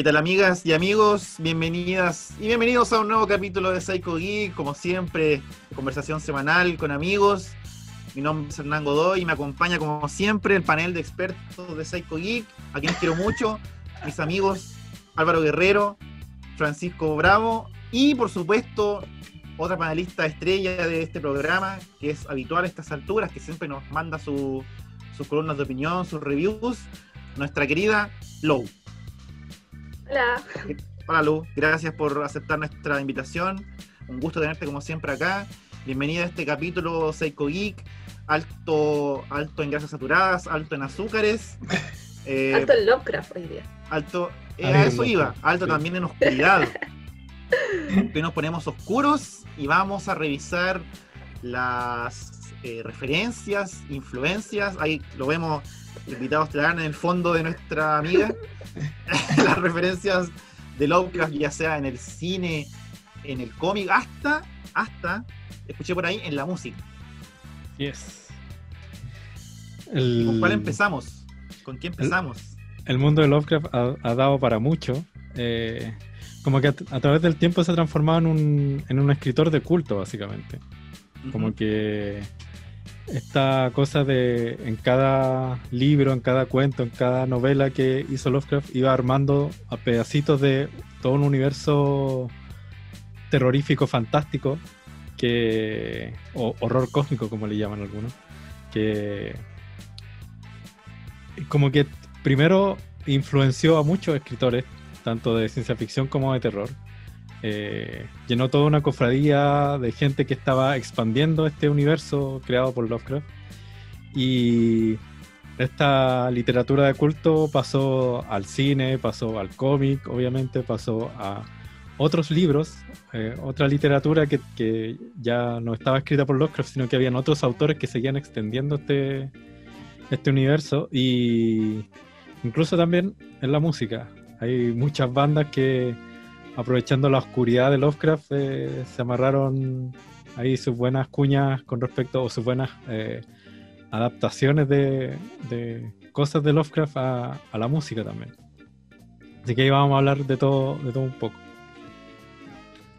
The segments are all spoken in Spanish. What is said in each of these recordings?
¿Qué tal amigas y amigos? Bienvenidas y bienvenidos a un nuevo capítulo de Psycho Geek, como siempre, conversación semanal con amigos. Mi nombre es Hernán Godoy y me acompaña como siempre el panel de expertos de Psycho Geek, a quienes quiero mucho, mis amigos Álvaro Guerrero, Francisco Bravo y por supuesto otra panelista estrella de este programa, que es habitual a estas alturas, que siempre nos manda sus columnas de opinión, sus reviews, nuestra querida Low. Hola. Hola Lu, gracias por aceptar nuestra invitación. Un gusto tenerte como siempre acá. Bienvenida a este capítulo Psycho Geek, alto, alto en grasas saturadas, alto en azúcares. Eh, alto en Lovecraft hoy día. Alto, eh, a eso iba, alto también en oscuridad. Hoy nos ponemos oscuros y vamos a revisar las eh, referencias, influencias. Ahí lo vemos invitados en el fondo de nuestra amiga. las referencias de Lovecraft, ya sea en el cine, en el cómic, hasta, hasta, escuché por ahí, en la música. Yes. ¿Con cuál empezamos? ¿Con quién empezamos? El, mundo de Lovecraft ha, dado para mucho. Eh, como que a, través del tiempo se ha transformado en un, en un escritor de culto, básicamente. Como que esta cosa de en cada libro, en cada cuento, en cada novela que hizo Lovecraft, iba armando a pedacitos de todo un universo terrorífico, fantástico, que o horror cósmico, como le llaman algunos, que como que primero influenció a muchos escritores, tanto de ciencia ficción como de terror. Eh, llenó toda una cofradía de gente que estaba expandiendo este universo creado por Lovecraft. Y esta literatura de culto pasó al cine, pasó al cómic, obviamente, pasó a otros libros, eh, otra literatura que, que, ya no estaba escrita por Lovecraft, sino que habían otros autores que seguían extendiendo este, este universo. Y incluso también en la música. Hay muchas bandas que aprovechando la oscuridad de Lovecraft, eh, se amarraron ahí sus buenas cuñas con respecto, o sus buenas eh, adaptaciones de, cosas de Lovecraft a, la música también. Así que ahí vamos a hablar de todo, de todo un poco.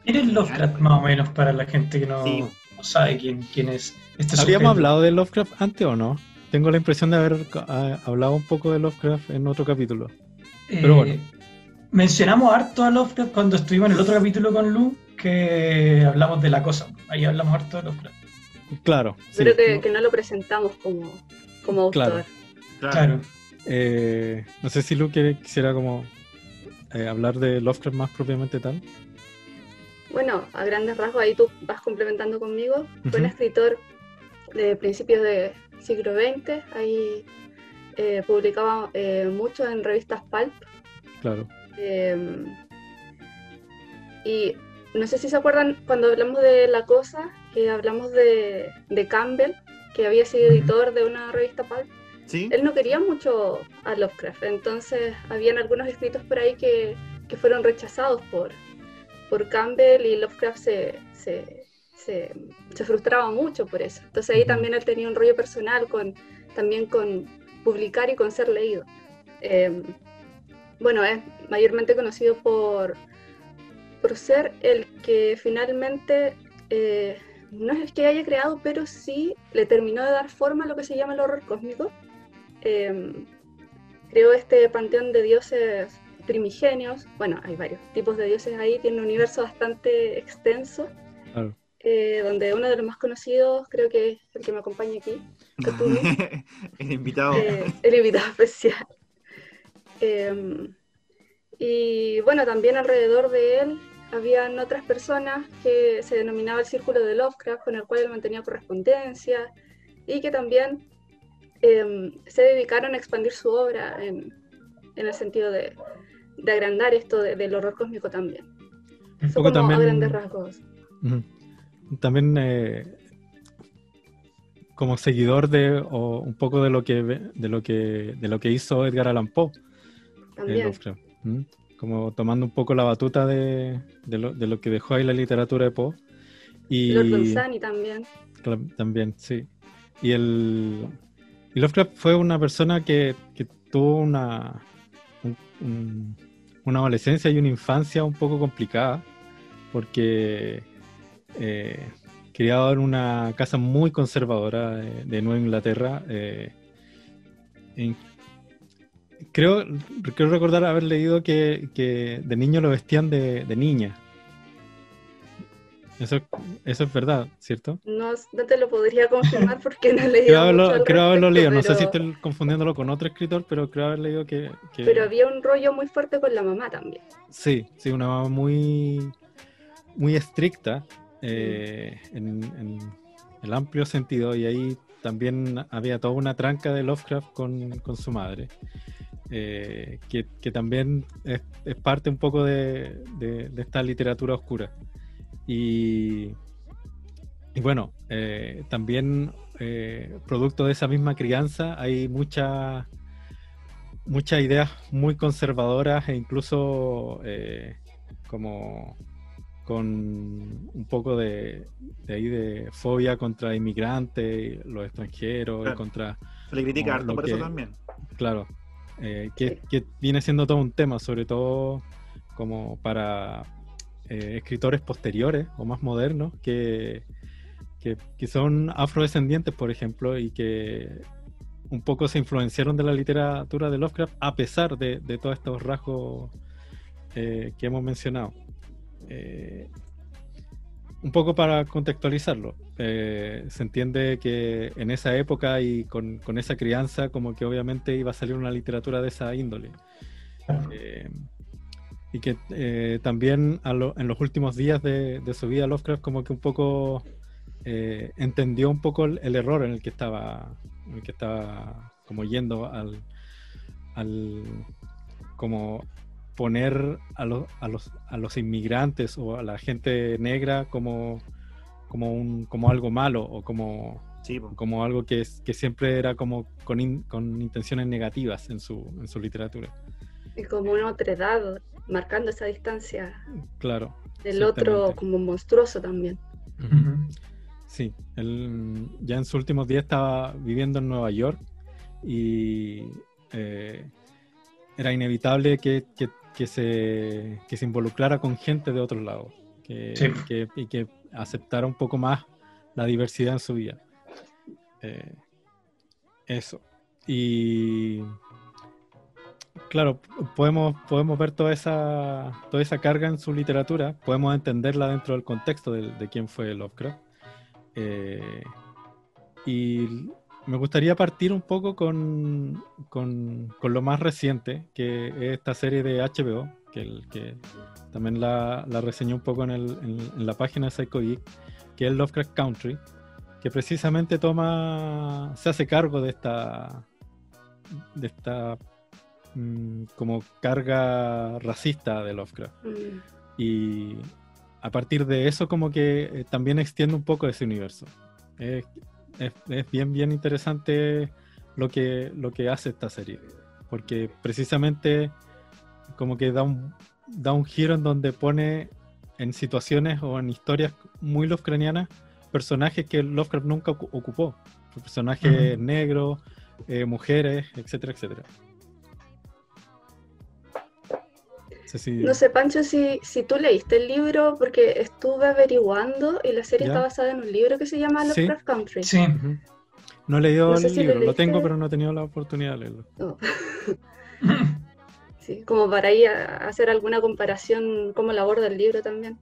¿Quién es Lovecraft más o menos para la gente que no, sabe quién, quién es este ¿Habíamos hablado de Lovecraft antes o no? Tengo la impresión de haber ah, hablado un poco de Lovecraft en otro capítulo. Pero bueno. Eh, mencionamos harto a Lovecraft cuando estuvimos en el otro capítulo con Lu, que hablamos de la cosa. Ahí hablamos harto de Lovecraft. Claro. Pero que, no lo presentamos como, como autor. Claro. Eh, no sé si Lu quisiera como eh, hablar de Lovecraft más propiamente tal. Bueno, a grandes rasgos ahí tú vas complementando conmigo. Fue un escritor de principios del siglo XX. Ahí eh, publicaba mucho en revistas pulp. Claro. Em, y no sé si se acuerdan cuando hablamos de La Cosa, que hablamos de, Campbell, que había sido editor de una revista pulp. Él no quería mucho a Lovecraft, entonces habían algunos escritos por ahí que, fueron rechazados por, por Campbell y Lovecraft se, se, frustraba mucho por eso. Entonces ahí también él tenía un rollo personal con, también con publicar y con ser leído. Em, bueno, es mayormente conocido por, por ser el que finalmente, eh, no es el que haya creado, pero sí le terminó de dar forma a lo que se llama el horror cósmico. Em, creó este panteón de dioses primigenios, bueno, hay varios tipos de dioses ahí, tiene un universo bastante extenso, eh, donde uno de los más conocidos creo que es el que me acompaña aquí, el invitado. Eh, el invitado especial. Em, y bueno, también alrededor de él habían otras personas que se denominaba el Círculo de Lovecraft, con el cual él mantenía correspondencia y que también em, se dedicaron a expandir su obra en, el sentido de, agrandar esto del horror cósmico también. Un poco también, a grandes rasgos. También eh, como seguidor de o un poco de lo que de lo que de lo que hizo Edgar Allan Poe como tomando un poco la batuta de, lo, que dejó ahí la literatura de Poe. Y Lord también. También, sí. Y el Lovecraft fue una persona que, tuvo una una adolescencia y una infancia un poco complicada, porque eh, criado en una casa muy conservadora de, Nueva Inglaterra. Eh, creo, creo recordar haber leído que, de niño lo vestían de, niña. Eso, eso es verdad, ¿cierto? No, te lo podría confirmar porque no leído. Creo haberlo, creo haberlo leído, no sé si estoy confundiéndolo con otro escritor, pero creo haber leído que, Pero había un rollo muy fuerte con la mamá también. Sí, sí, una mamá muy, muy estricta eh, en, el amplio sentido, y ahí también había toda una tranca de Lovecraft con, con su madre, eh, que, que, también es, parte un poco de, de, esta literatura oscura. Y, y bueno, eh, también producto de esa misma crianza hay muchas muchas ideas muy conservadoras e incluso como con un poco de, ahí de fobia contra inmigrantes, los extranjeros, y contra... Se le critica harto por eso también. Claro, eh, que, viene siendo todo un tema, sobre todo como para eh, escritores posteriores o más modernos que, que, son afrodescendientes, por ejemplo, y que un poco se influenciaron de la literatura de Lovecraft a pesar de, todos estos rasgos eh, que hemos mencionado. Eh, un poco para contextualizarlo, eh, se entiende que en esa época y con, esa crianza, como que obviamente iba a salir una literatura de esa índole. Eh, y que también en los últimos días de, su vida, Lovecraft, como que un poco entendió un poco el, error en el que estaba, en el que estaba como yendo al, al como poner a, los, a, los, a los inmigrantes o a la gente negra como, como, un, como algo malo o como, como algo que, que siempre era como con, con intenciones negativas en su, en su literatura. Y como una otredad, marcando esa distancia. Claro. Del otro como monstruoso también. Sí, él ya en sus últimos días estaba viviendo en Nueva York y eh, era inevitable que, que, que se, que se involucrara con gente de otro lado que, y que aceptara un poco más la diversidad en su vida. Eh, eso. Y claro, podemos, podemos ver toda esa, toda esa carga en su literatura, podemos entenderla dentro del contexto de, de quién fue Lovecraft. Eh, y me gustaría partir un poco con, con, lo más reciente, que es esta serie de HBO, que, el, que también la, la reseñó un poco en, el, en, la página de Psycho Geek, que es Lovecraft Country, que precisamente toma, se hace cargo de esta, de esta mm, como carga racista de Lovecraft. Mm. Y a partir de eso como que eh, también extiende un poco ese universo es, bien, bien interesante lo que, lo que hace esta serie. Porque precisamente como que da un, da un giro en donde pone en situaciones o en historias muy Lovecraftianas personajes que Lovecraft nunca ocupó. Personajes negros, eh, mujeres, etcétera, etcétera. No sé, Pancho, si, si tú leíste el libro, porque estuve averiguando y la serie está basada en un libro que se llama Lovecraft Country. Sí. No he leído el libro, lo, tengo, pero no he tenido la oportunidad de leerlo. Oh. sí, como para ir a hacer alguna comparación, cómo la aborda el libro también.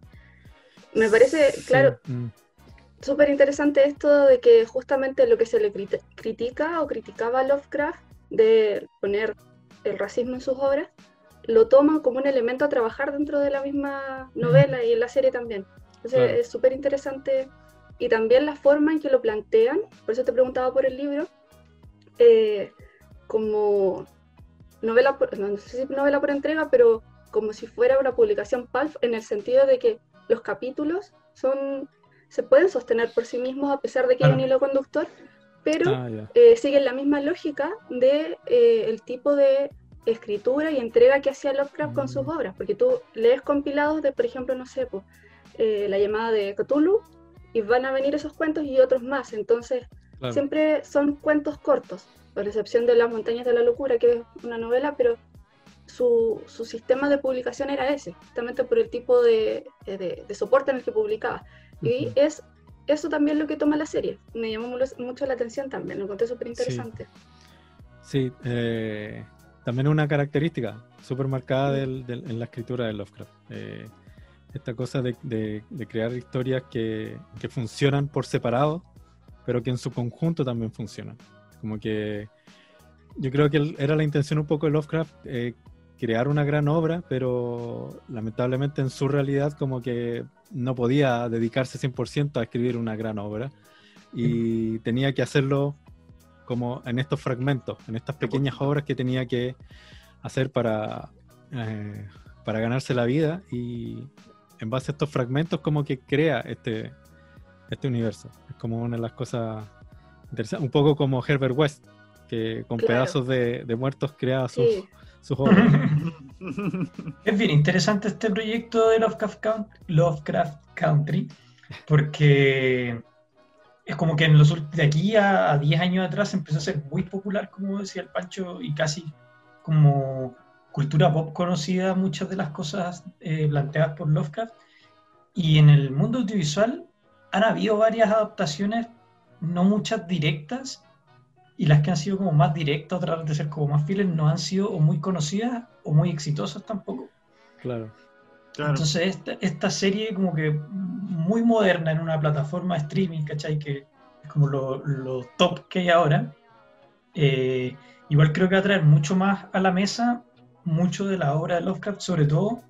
Me parece, claro, mm. súper interesante esto de que justamente lo que se le critica o criticaba a Lovecraft de poner el racismo en sus obras, lo toman como un elemento a trabajar dentro de la misma novela y en la serie también. Entonces es súper interesante. Y también la forma en que lo plantean, por eso te preguntaba por el libro, eh, como novela por, no, sé si novela por entrega, pero como si fuera una publicación pulp en el sentido de que los capítulos son se pueden sostener por sí mismos a pesar de que hay un hilo conductor, pero ah, eh, siguen la misma lógica de eh, el tipo de escritura y entrega que hacía Lovecraft con sus mm. obras, porque tú lees compilados de, por ejemplo, no sé, pues, la llamada de Cthulhu, y van a venir esos cuentos y otros más, entonces siempre son cuentos cortos, por excepción de Las montañas de la locura, que es una novela, pero su, su, sistema de publicación era ese, justamente por el tipo de, de, soporte en el que publicaba. Y es eso también lo que toma la serie. Me llamó mucho la atención también, lo encontré súper interesante. Sí, eh, también una característica súper marcada en la escritura de Lovecraft. Eh, esta cosa de, de, crear historias que, que, funcionan por separado, pero que en su conjunto también funcionan. Como que yo creo que era la intención un poco de Lovecraft eh, crear una gran obra, pero lamentablemente en su realidad como que no podía dedicarse 100% a escribir una gran obra y tenía que hacerlo como en estos fragmentos, en estas pequeñas obras que tenía que hacer para, eh, para ganarse la vida. Y en base a estos fragmentos como que crea este, este universo. Es como una de las cosas interesantes, un poco como Herbert West, que con pedazos de, muertos crea sus, obras. Es bien interesante este proyecto de Lovecraft, Country, porque es como que en los, de aquí a, 10 años atrás empezó a ser muy popular, como decía el Pancho, y casi como cultura pop conocida muchas de las cosas eh, planteadas por Lovecraft. Y en el mundo audiovisual han habido varias adaptaciones, no muchas directas, y las que han sido como más directas, otras de ser como más fieles, no han sido o muy conocidas o muy exitosas tampoco. Claro. Entonces esta, serie como que muy moderna en una plataforma de streaming, ¿cachai? Que es como lo, top que hay ahora. Eh, igual creo que va a traer mucho más a la mesa mucho de la obra de Lovecraft, sobre todo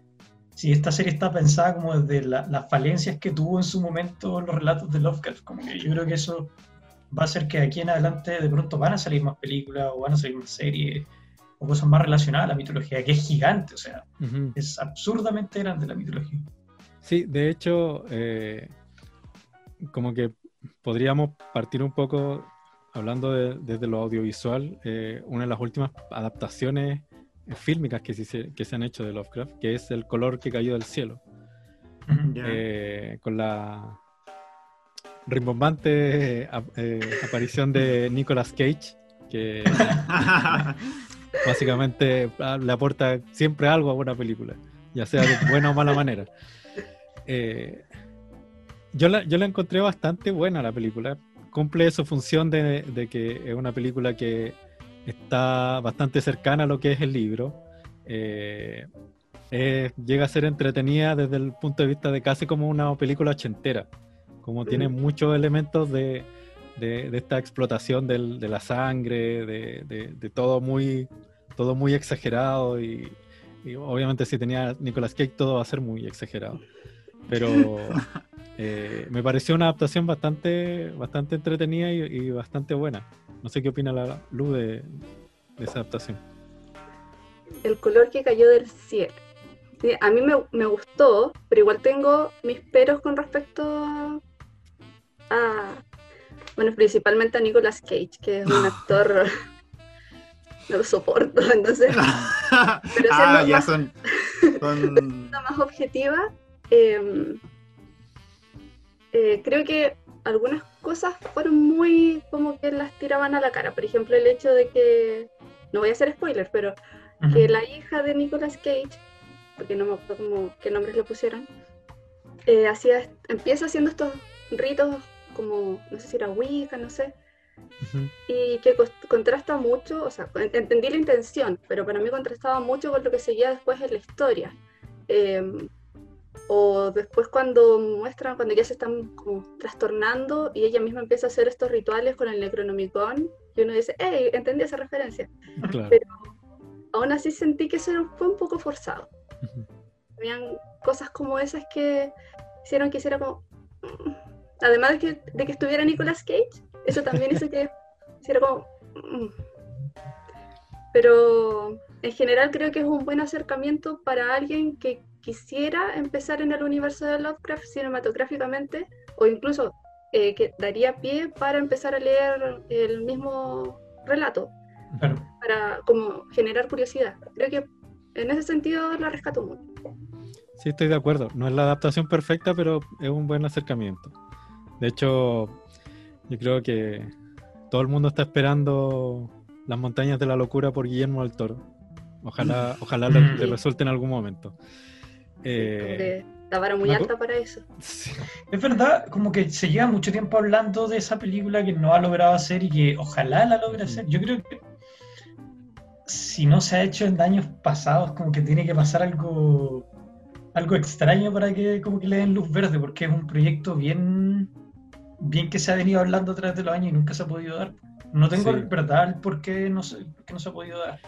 si esta serie está pensada como desde las falencias que tuvo en su momento los relatos de Lovecraft. Como que yo creo que eso va a hacer que de aquí en adelante de pronto van a salir más películas o van a salir más series o cosas más relacionadas a la mitología, que es gigante, o sea, es absurdamente grande la mitología. Sí, de hecho, eh, como que podríamos partir un poco hablando desde lo audiovisual, eh, una de las últimas adaptaciones fílmicas que se, que se han hecho de Lovecraft, que es El color que cayó del cielo, eh, con la rimbombante eh, eh, aparición de Nicolas Cage, que básicamente ah, le aporta siempre algo a una película, ya sea de buena o mala manera. Eh, yo, la, yo la encontré bastante buena la película. Cumple su función de, que es una película que está bastante cercana a lo que es el libro. llega a ser entretenida desde el punto de vista de casi como una película ochentera como tiene muchos elementos de, esta explotación de la sangre, de, todo muy todo muy exagerado y, obviamente si tenía Nicolas Cage todo va a ser muy exagerado. Pero eh, me pareció una adaptación bastante, bastante entretenida y, bastante buena. No sé qué opina la Luz de, esa adaptación. El color que cayó del cielo. a mí me, me, gustó, pero igual tengo mis peros con respecto bueno, principalmente a Nicolas Cage, que es un actor, no lo soporto, entonces... Pero ah, ya son... más objetiva, em, eh, creo que algunas cosas fueron muy como que las tiraban a la cara. Por ejemplo, el hecho de que, no voy a hacer spoilers, pero que la hija de Nicolas Cage, porque no me acuerdo qué nombres le pusieron, eh, hacía, empieza haciendo estos ritos como, no sé si era Wicca, no sé, y que contrasta mucho, o sea, entendí la intención, pero para mí contrastaba mucho con lo que seguía después en la historia. Em, o después cuando muestran, cuando ya se están como trastornando y ella misma empieza a hacer estos rituales con el Necronomicon, y uno dice, hey, entendí esa referencia. Pero aún así sentí que eso fue un poco forzado. Habían cosas como esas que hicieron que hiciera como, además de que, de que estuviera Nicolas Cage, eso también hizo que hiciera como... Mm. Pero en general creo que es un buen acercamiento para alguien que quisiera empezar en el universo de Lovecraft cinematográficamente o incluso eh, que daría pie para empezar a leer el mismo relato, para como generar curiosidad. Creo que en ese sentido la rescato mucho. Sí, estoy de acuerdo. No es la adaptación perfecta, pero es un buen acercamiento. De hecho, yo creo que todo el mundo está esperando Las montañas de la locura por Guillermo del Toro. Ojalá, ojalá le, mm. resulte en algún momento. Eh, la vara muy alta para eso. Es verdad, como que se lleva mucho tiempo hablando de esa película que no ha logrado hacer y que ojalá la logre hacer. Yo creo que si no se ha hecho en años pasados, como que tiene que pasar algo algo extraño para que como que le den luz verde, porque es un proyecto bien bien que se ha venido hablando a través de los años y nunca se ha podido dar. No tengo verdad por qué no, se, no se ha podido dar.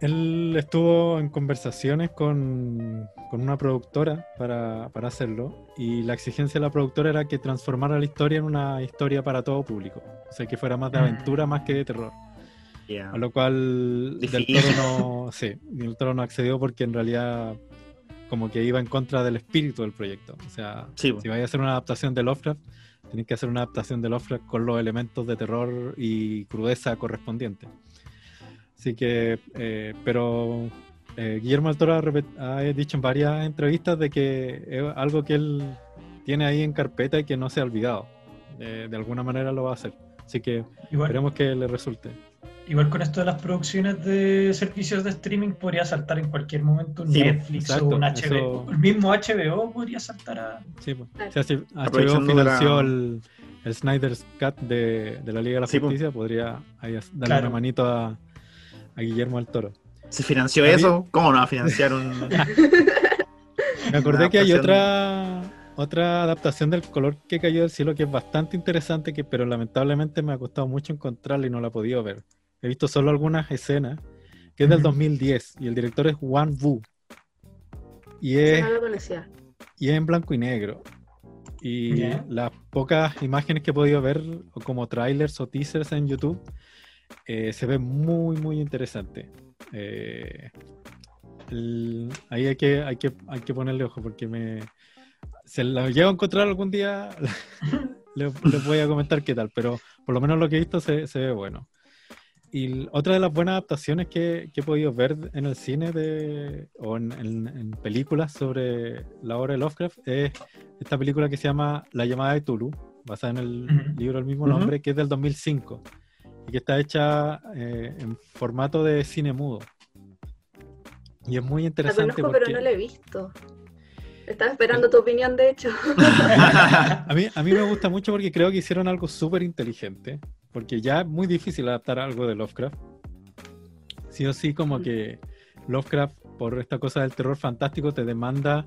Él estuvo en conversaciones con, una productora para, hacerlo y la exigencia de la productora era que transformara la historia en una historia para todo público, o sea, que fuera más de mm. aventura más que de terror. A lo cual Del Toro no, sí, Del Toro no accedió porque en realidad como que iba en contra del espíritu del proyecto. O sea, si vaya a hacer una adaptación de Lovecraft, tenéis que hacer una adaptación de Lovecraft con los elementos de terror y crudeza correspondientes. Así que, eh, pero eh, Guillermo del Toro ha, dicho en varias entrevistas de que es algo que él tiene ahí en carpeta y que no se ha olvidado. de alguna manera lo va a hacer. Así que esperemos que le resulte. Igual con esto de las producciones de servicios de streaming podría saltar en cualquier momento un Netflix o un HBO. El mismo HBO podría saltar a. Sí, pues. HBO financió el, Snyder's Cut de, la Liga de la Justicia, podría darle una manito a a Guillermo del Toro. ¿Se financió eso? ¿Cómo no va a financiar un.? Me acordé que hay otra otra adaptación del color que cayó del cielo que es bastante interesante, que, pero lamentablemente me ha costado mucho encontrarla y no la he podido ver. He visto solo algunas escenas, que es del 2010, y el director es Juan Wu. Y es, y es en blanco y negro. Y las pocas imágenes que he podido ver, como trailers o teasers en YouTube, eh, se ve muy, muy interesante. Eh, ahí hay que, hay, que, hay que ponerle ojo porque me... Se la llevo a encontrar algún día, les, voy a comentar qué tal, pero por lo menos lo que he visto se, se ve bueno. Y otra de las buenas adaptaciones que, que, he podido ver en el cine de, o en, en, películas sobre la obra de Lovecraft es esta película que se llama La llamada de Tulu, basada en el libro del mismo nombre, que es del 2005 y que está hecha eh, en formato de cine mudo. Y es muy interesante. La conozco, pero no la he visto. Estaba esperando tu opinión, de hecho. a, mí, a mí me gusta mucho porque creo que hicieron algo súper inteligente. Porque ya es muy difícil adaptar algo de Lovecraft. Sí o sí, como que Lovecraft, por esta cosa del terror fantástico, te demanda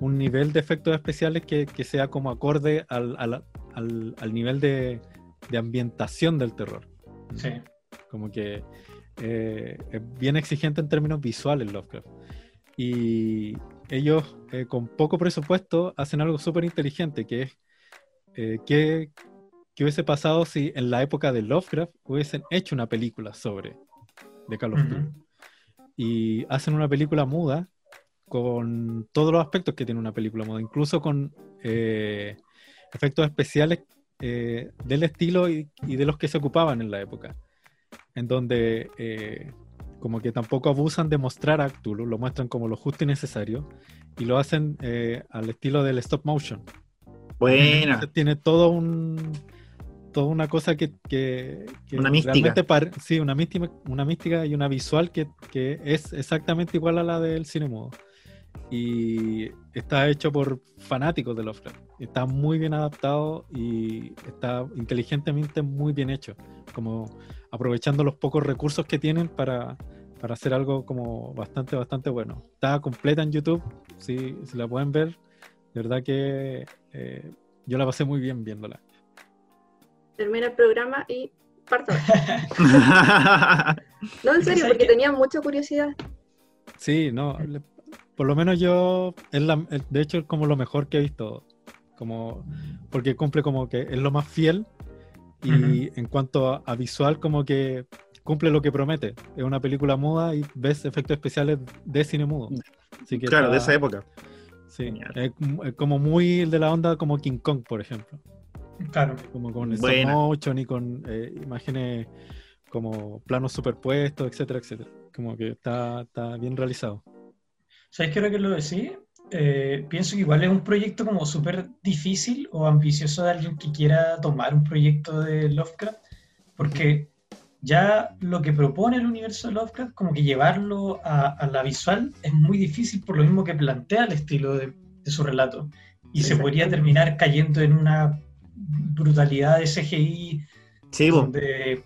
un nivel de efectos especiales que, que sea como acorde al, al, al, nivel de, de ambientación del terror. Sí. Como que eh, es bien exigente en términos visuales Lovecraft. Y ellos, eh, con poco presupuesto, hacen algo súper inteligente, que es eh, que, hubiese pasado si en la época de Lovecraft hubiesen hecho una película sobre de Call of Duty. Y hacen una película muda con todos los aspectos que tiene una película muda, incluso con efectos especiales eh, del estilo y, de los que se ocupaban en la época, en donde eh, como que tampoco abusan de mostrar a Cthulhu, lo muestran como lo justo y necesario, y lo hacen eh, al estilo del stop motion. Buena. tiene todo un toda una cosa que, que, una mística. sí, una mística, una mística y una visual que, que, es exactamente igual a la del cine mudo y está hecho por fanáticos de Lovecraft. Está muy bien adaptado y está inteligentemente muy bien hecho, como aprovechando los pocos recursos que tienen para, para hacer algo como bastante, bastante bueno. Está completa en YouTube, si, si la pueden ver, de verdad que eh, yo la pasé muy bien viéndola. Termina el programa y parto. no, en serio, porque tenía mucha curiosidad. Sí, no, por lo menos yo, es la, de hecho es como lo mejor que he visto, como porque cumple como que es lo más fiel y en cuanto a, visual como que cumple lo que promete. Es una película muda y ves efectos especiales de cine mudo. claro, de esa época. Sí, es, como muy el de la onda como King Kong, por ejemplo. Claro. Como con stop motion y con eh, imágenes como planos superpuestos, etcétera, etcétera. Como que está, está bien realizado. ¿Sabes qué hora que lo decís? Eh, pienso que igual es un proyecto como súper difícil o ambicioso de alguien que quiera tomar un proyecto de Lovecraft, porque Ya lo que propone el universo de Lovecraft, como que llevarlo a, la visual, es muy difícil por lo mismo que plantea el estilo de, su relato. Y se podría terminar cayendo en una brutalidad de CGI sí, donde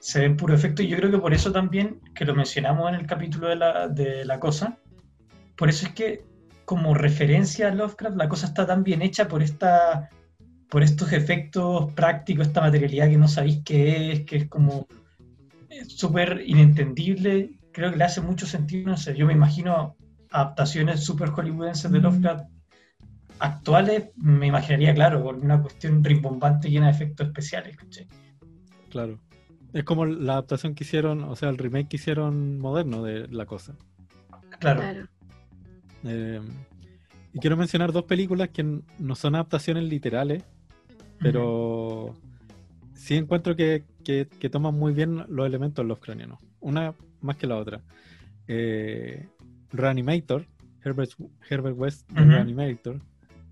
se ve puro efecto. Y yo creo que por eso también, que lo mencionamos en el capítulo de la, de la cosa, por eso es que como referencia a Lovecraft, la cosa está tan bien hecha por esta por estos efectos prácticos, esta materialidad que no sabéis qué es, que es como súper inentendible. Creo que le hace mucho sentido, no sé, yo me imagino adaptaciones súper hollywoodenses de Lovecraft actuales, me imaginaría, claro, con una cuestión rimbombante llena de efectos especiales. Claro. Es como la adaptación que hicieron, o sea, el remake que hicieron moderno de la cosa. Claro. Eh, y quiero mencionar dos películas que no son adaptaciones literales, pero sí encuentro que, toman muy bien los elementos los cranianos. Una más que la otra. Eh, Reanimator, Herbert, Herbert West Reanimator.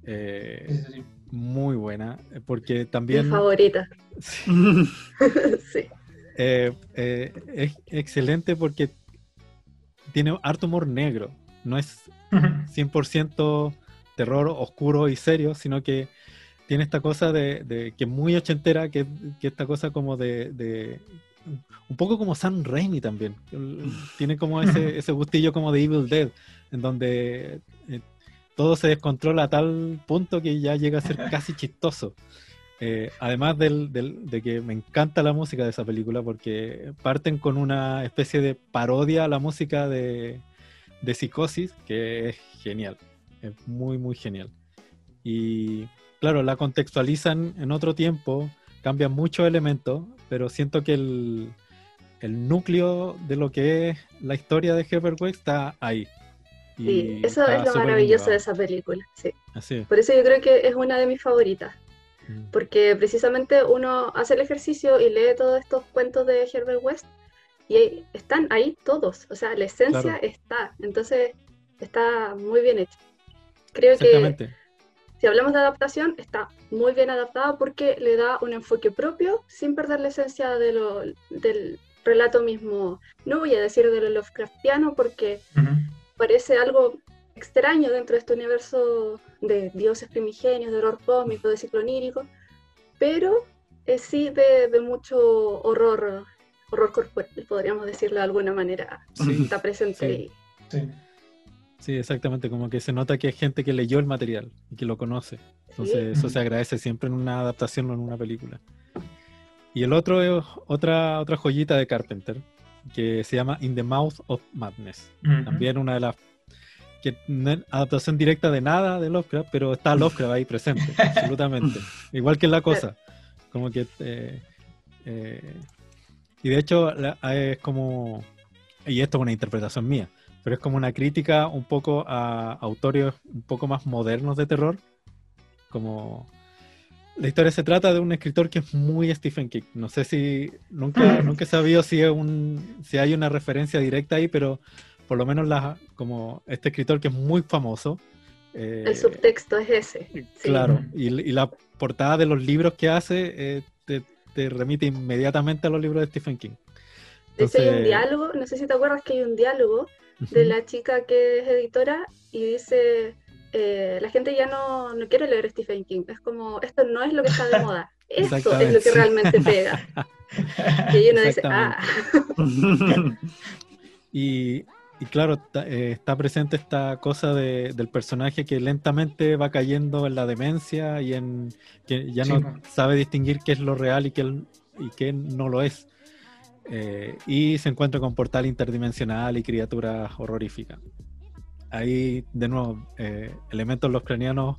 Eh, muy buena, porque también... Mi favorita. sí. Eh, es excelente porque tiene harto humor negro. No es 100% terror oscuro y serio, sino que tiene esta cosa de, que es muy ochentera, que, que esta cosa como de, un poco como Sam Raimi también. Tiene como ese, ese gustillo como de Evil Dead, en donde eh, todo se descontrola a tal punto que ya llega a ser casi chistoso. Eh, además del, de que me encanta la música de esa película porque parten con una especie de parodia a la música de, de Psicosis que es genial, es muy muy genial. Y claro, la contextualizan en otro tiempo, cambian muchos elementos, pero siento que el, núcleo de lo que es la historia de West está ahí. Sí, eso es lo maravilloso de esa película, sí. Por eso yo creo que es una de mis favoritas. Mm. Porque precisamente uno hace el ejercicio y lee todos estos cuentos de Herbert West y están ahí todos, o sea, la esencia está, entonces está muy bien hecho. Creo que si hablamos de adaptación, está muy bien adaptada porque le da un enfoque propio sin perder la esencia de lo, del relato mismo. No voy a decir de lo Lovecraftiano porque parece algo extraño dentro de este universo de dioses primigenios, de horror cósmico, de ciclo onírico, pero es sí de, mucho horror, horror corporal, podríamos decirlo de alguna manera. Está presente ahí. Sí. Sí, exactamente, como que se nota que hay gente que leyó el material y que lo conoce. Entonces eso se agradece siempre en una adaptación o en una película. Y el otro es otra, otra joyita de Carpenter, que se llama In the Mouth of Madness. También una de las que no es adaptación directa de nada de Lovecraft, pero está Lovecraft ahí presente, absolutamente. Igual que en la cosa. Como que eh, eh, y de hecho es como y esto es una interpretación mía pero es como una crítica un poco a autores un poco más modernos de terror. Como la historia se trata de un escritor que es muy Stephen King. No sé si nunca, nunca he sabido si, es un, si hay una referencia directa ahí, pero por lo menos la, como este escritor que es muy famoso. Eh, El subtexto es ese. Claro, y, la portada de los libros que hace eh, te, te, remite inmediatamente a los libros de Stephen King. Entonces, hay un diálogo, no sé si te acuerdas que hay un diálogo de la chica que es editora y dice, eh, la gente ya no, no, quiere leer Stephen King, es como, esto no es lo que está de moda, esto es lo que realmente pega. y uno dice, ah. y, y, claro, eh, está presente esta cosa de, del personaje que lentamente va cayendo en la demencia y en que ya no sabe distinguir qué es lo real y qué, y qué no lo es. Eh, y se encuentra con portal interdimensional y criaturas horroríficas. Ahí, de nuevo, eh, elementos los cranianos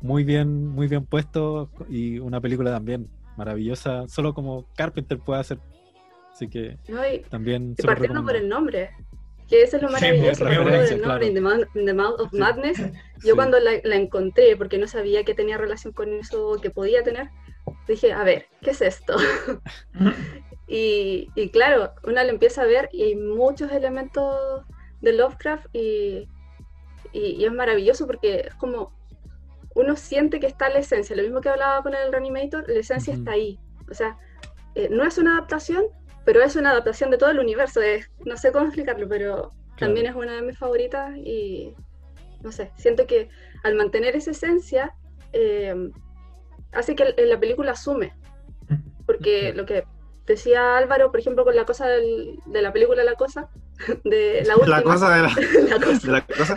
muy bien, muy bien puestos y una película también maravillosa, solo como Carpenter puede hacer. Así que también. Y partiendo por el nombre, que eso es lo maravilloso, el nombre, in, the Mouth, of Madness. Yo cuando la, la, encontré, porque no sabía que tenía relación con eso, que podía tener, dije, a ver, ¿qué es esto? Y, claro, uno lo empieza a ver y hay muchos elementos de Lovecraft y, es maravilloso porque es como uno siente que está la esencia, lo mismo que hablaba con el Reanimator, la esencia está ahí. O sea, eh, no es una adaptación, pero es una adaptación de todo el universo, es, no sé cómo explicarlo, pero también es una de mis favoritas y no sé, siento que al mantener esa esencia eh, hace que la película asume, porque lo que decía Álvaro, por ejemplo, con la cosa de la película La Cosa, de la última, la cosa de la, cosa.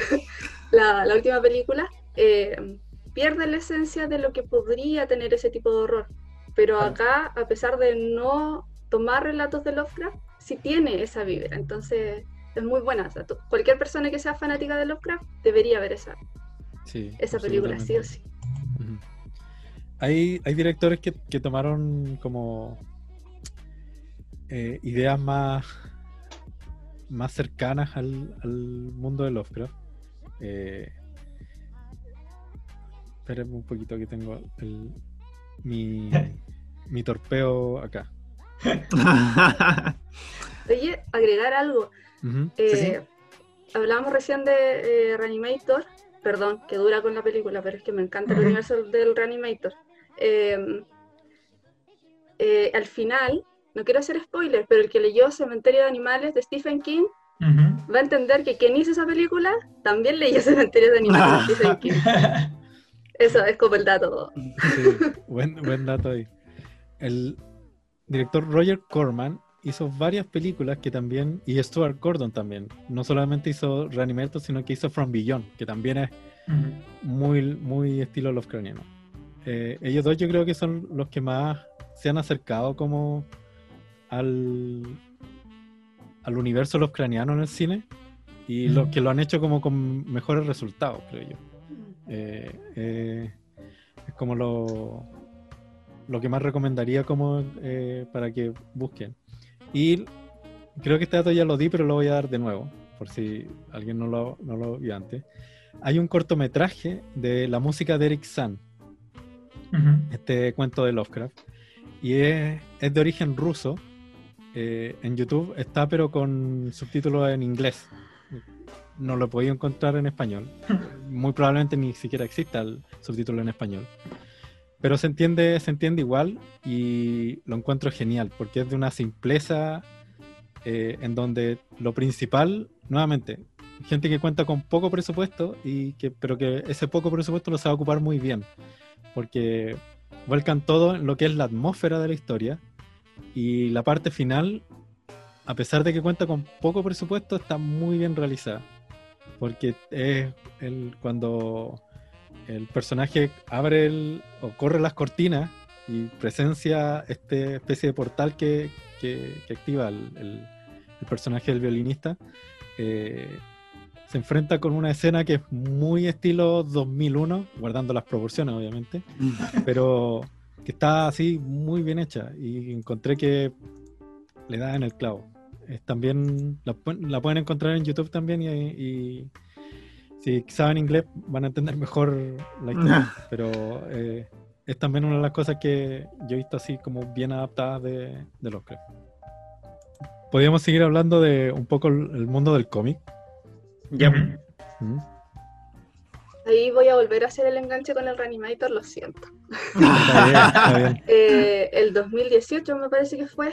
la, última película, eh, pierde la esencia de lo que podría tener ese tipo de horror. Pero acá, a pesar de no tomar relatos de Lovecraft, sí tiene esa vibra. Entonces, es muy buena. cualquier persona que sea fanática de Lovecraft debería ver esa, esa película, sí o sí. hay, hay directores que, que tomaron como eh, ideas más, más cercanas al, al mundo de Lovecraft. Eh, espérenme un poquito que tengo el, mi, mi torpeo acá. Oye, agregar algo. Eh, hablábamos recién de eh, Reanimator, perdón, que dura con la película, pero es que me encanta el universo del Reanimator. Em, al final, no quiero hacer spoiler, pero el que leyó Cementerio de Animales de Stephen King va a entender que quien hizo esa película también leyó Cementerio de Animales de Stephen King. Eso es como el dato. buen, buen dato ahí. El director Roger Corman hizo varias películas que también, y Stuart Gordon también, no solamente hizo Reanimator, sino que hizo From Beyond, que también es muy, muy estilo Lovecraftiano. Eh, ellos dos yo creo que son los que más se han acercado como al, al universo los craneanos en el cine y los que lo han hecho como con mejores resultados, creo yo. Eh, eh, es como lo, lo que más recomendaría como eh, para que busquen. Y creo que este dato ya lo di, pero lo voy a dar de nuevo, por si alguien no lo, no lo vio antes. Hay un cortometraje de la música de Eric San, este cuento de Lovecraft, y es, es de origen ruso eh, en YouTube está, pero con subtítulos en inglés. No lo he podido encontrar en español. Muy probablemente ni siquiera exista el subtítulo en español. Pero se entiende, se entiende igual y lo encuentro genial porque es de una simpleza eh, en donde lo principal, nuevamente, gente que cuenta con poco presupuesto y que, pero que ese poco presupuesto lo sabe ocupar muy bien porque vuelcan todo en lo que es la atmósfera de la historia y la parte final, a pesar de que cuenta con poco presupuesto, está muy bien realizada. Porque es el, cuando el personaje abre el, o corre las cortinas y presencia esta especie de portal que, que, activa el, personaje del violinista, eh, se enfrenta con una escena que es muy estilo 2001, guardando las proporciones obviamente, mm. pero que está así muy bien hecha y encontré que le da en el clavo. Es también la, pueden encontrar en YouTube también y, si saben inglés van a entender mejor la historia. pero eh, es también una de las cosas que yo he visto así como bien adaptadas de, de los Podríamos seguir hablando de un poco el, mundo del cómic. Ya. Ahí voy a volver a hacer el enganche con el Reanimator, lo siento. Eh, el 2018 me parece que fue,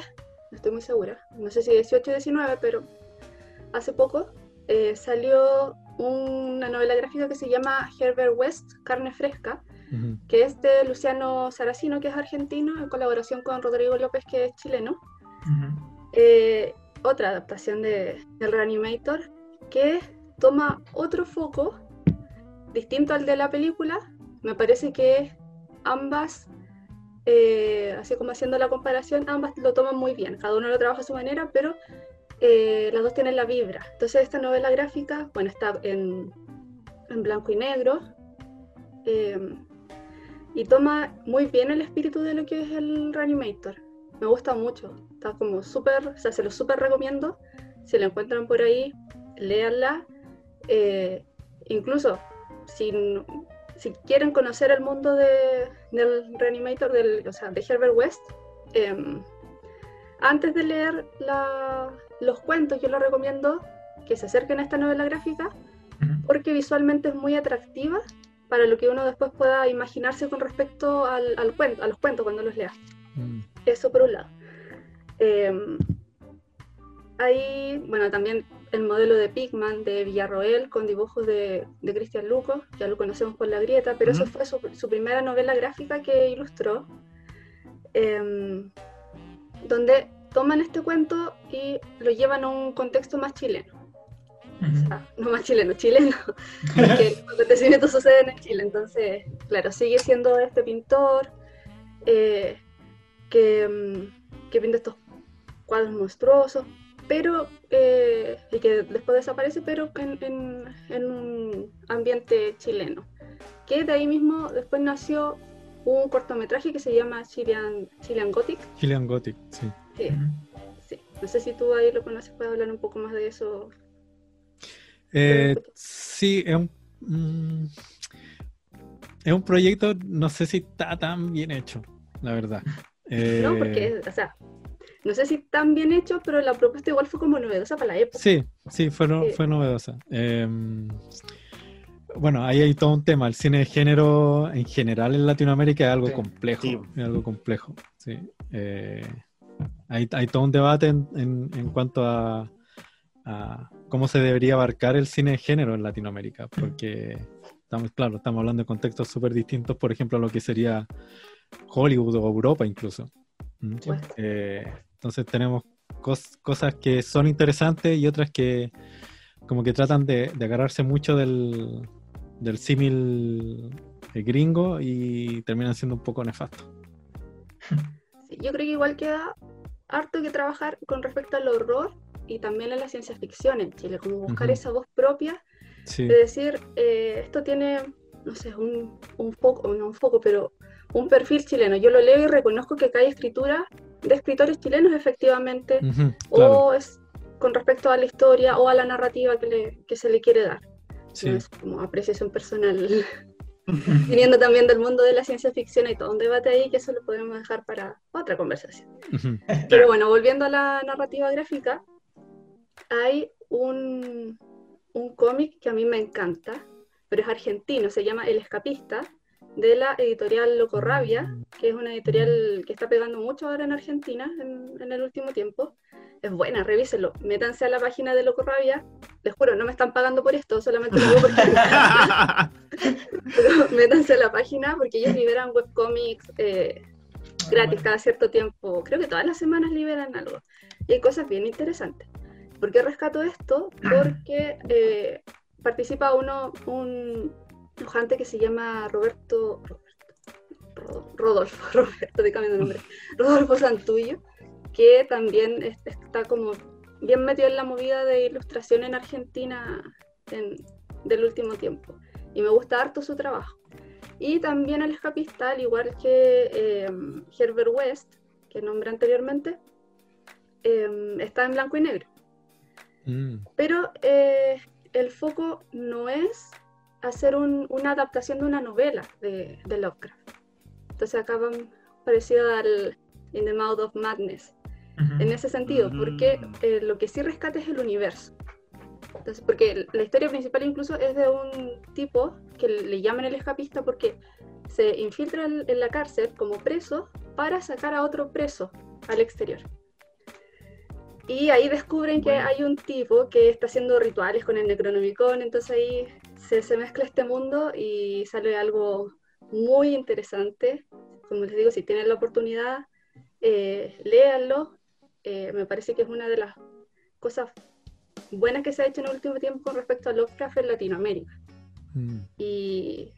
no estoy muy segura, no sé si 18 o 19, pero hace poco eh, salió una novela gráfica que se llama Herbert West, Carne Fresca, que es de Luciano Saracino, que es argentino, en colaboración con Rodrigo López, que es chileno. Eh, otra adaptación de, del Reanimator que toma otro foco distinto al de la película, me parece que ambas, eh, así como haciendo la comparación, ambas lo toman muy bien, cada uno lo trabaja a su manera, pero eh, las dos tienen la vibra. Entonces esta novela gráfica, bueno, está en, blanco y negro eh, y toma muy bien el espíritu de lo que es el Reanimator. Me gusta mucho, está como súper, o sea, se lo súper recomiendo. Si lo encuentran por ahí, léanla. incluso si, si quieren conocer el mundo de, del Reanimator, del, o sea, de Herbert West, em, antes de leer los cuentos, yo les recomiendo que se acerquen a esta novela gráfica porque visualmente es muy atractiva para lo que uno después pueda imaginarse con respecto al, cuento, a los cuentos cuando los lea. Mm. Eso por un lado. Em, hay, bueno, también el modelo de Pigman de Villarroel con dibujos de, de Cristian Luco, ya lo conocemos por La Grieta, pero eso fue su, primera novela gráfica que ilustró, em, donde toman este cuento y lo llevan a un contexto más chileno. o sea, no más chileno, chileno, porque los acontecimientos suceden en Chile, entonces, claro, sigue siendo este pintor eh, que, em, que pinta estos cuadros monstruosos, pero eh, y que después desaparece, pero en, un ambiente chileno. Que de ahí mismo después nació un cortometraje que se llama Chilean, Chilean Gothic. Chilean Gothic, sí. Sí, No sé si tú ahí lo conoces, puedes hablar un poco más de eso. Eh, sí, es un, mm, es un proyecto, no sé si está tan bien hecho, la verdad. no, porque, eh, o sea, no sé si tan bien hecho, pero la propuesta igual fue como novedosa para la época. Sí, sí, fue, fue novedosa. Em, bueno, ahí hay todo un tema. El cine de género en general en Latinoamérica es algo complejo. Es algo complejo. Sí. Eh, hay, todo un debate en, cuanto a, cómo se debería abarcar el cine de género en Latinoamérica, porque estamos, claro, estamos hablando de contextos súper distintos, por ejemplo, a lo que sería Hollywood o Europa incluso. ¿Mm? Eh, entonces tenemos cosas que son interesantes y otras que como que tratan de, agarrarse mucho del, del símil gringo y terminan siendo un poco nefastos. yo creo que igual queda harto que trabajar con respecto al horror y también a la ciencia ficción en Chile, como buscar esa voz propia de decir, eh, esto tiene, no sé, un, un foco, no un foco, pero un perfil chileno. Yo lo leo y reconozco que acá hay escritura de escritores chilenos efectivamente, o es con respecto a la historia o a la narrativa que, se le quiere dar. es como apreciación personal. Viniendo también del mundo de la ciencia ficción, hay todo un debate ahí que eso lo podemos dejar para otra conversación. Pero bueno, volviendo a la narrativa gráfica, hay un, un cómic que a mí me encanta, pero es argentino, se llama El Escapista, de la editorial Loco Rabia, que es una editorial que está pegando mucho ahora en Argentina en, el último tiempo. Es buena, revísenlo. Métanse a la página de Loco Rabia. Les juro, no me están pagando por esto, solamente lo digo porque. Pero métanse a la página porque ellos liberan webcomics eh, gratis cada cierto tiempo. Creo que todas las semanas liberan algo. Y hay cosas bien interesantes. ¿Por qué rescato esto? Porque eh, participa uno, un, dibujante que se llama Roberto, Rodolfo, Roberto, te cambio de nombre, Rodolfo Santullo, que también está como bien metido en la movida de ilustración en Argentina del último tiempo. Y me gusta harto su trabajo. Y también el escapista, al igual que em, Herbert West, que nombré anteriormente, em, está en blanco y negro. Mm. Pero eh, el foco no es hacer una adaptación de una novela de, Lovecraft. Entonces acaban parecido al In the Mouth of Madness, en ese sentido, porque mm. eh, lo que sí rescata es el universo. Entonces, porque la historia principal incluso es de un tipo que le llaman el escapista porque se infiltra en la cárcel como preso para sacar a otro preso al exterior. Y ahí descubren que hay un tipo que está haciendo rituales con el Necronomicon, entonces ahí se, mezcla este mundo y sale algo muy interesante. Como les digo, si tienen la oportunidad, eh, léanlo. Eh, me parece que es una de las cosas buenas que se ha hecho en el último tiempo con respecto a Lovecraft en Latinoamérica. Mm. Y,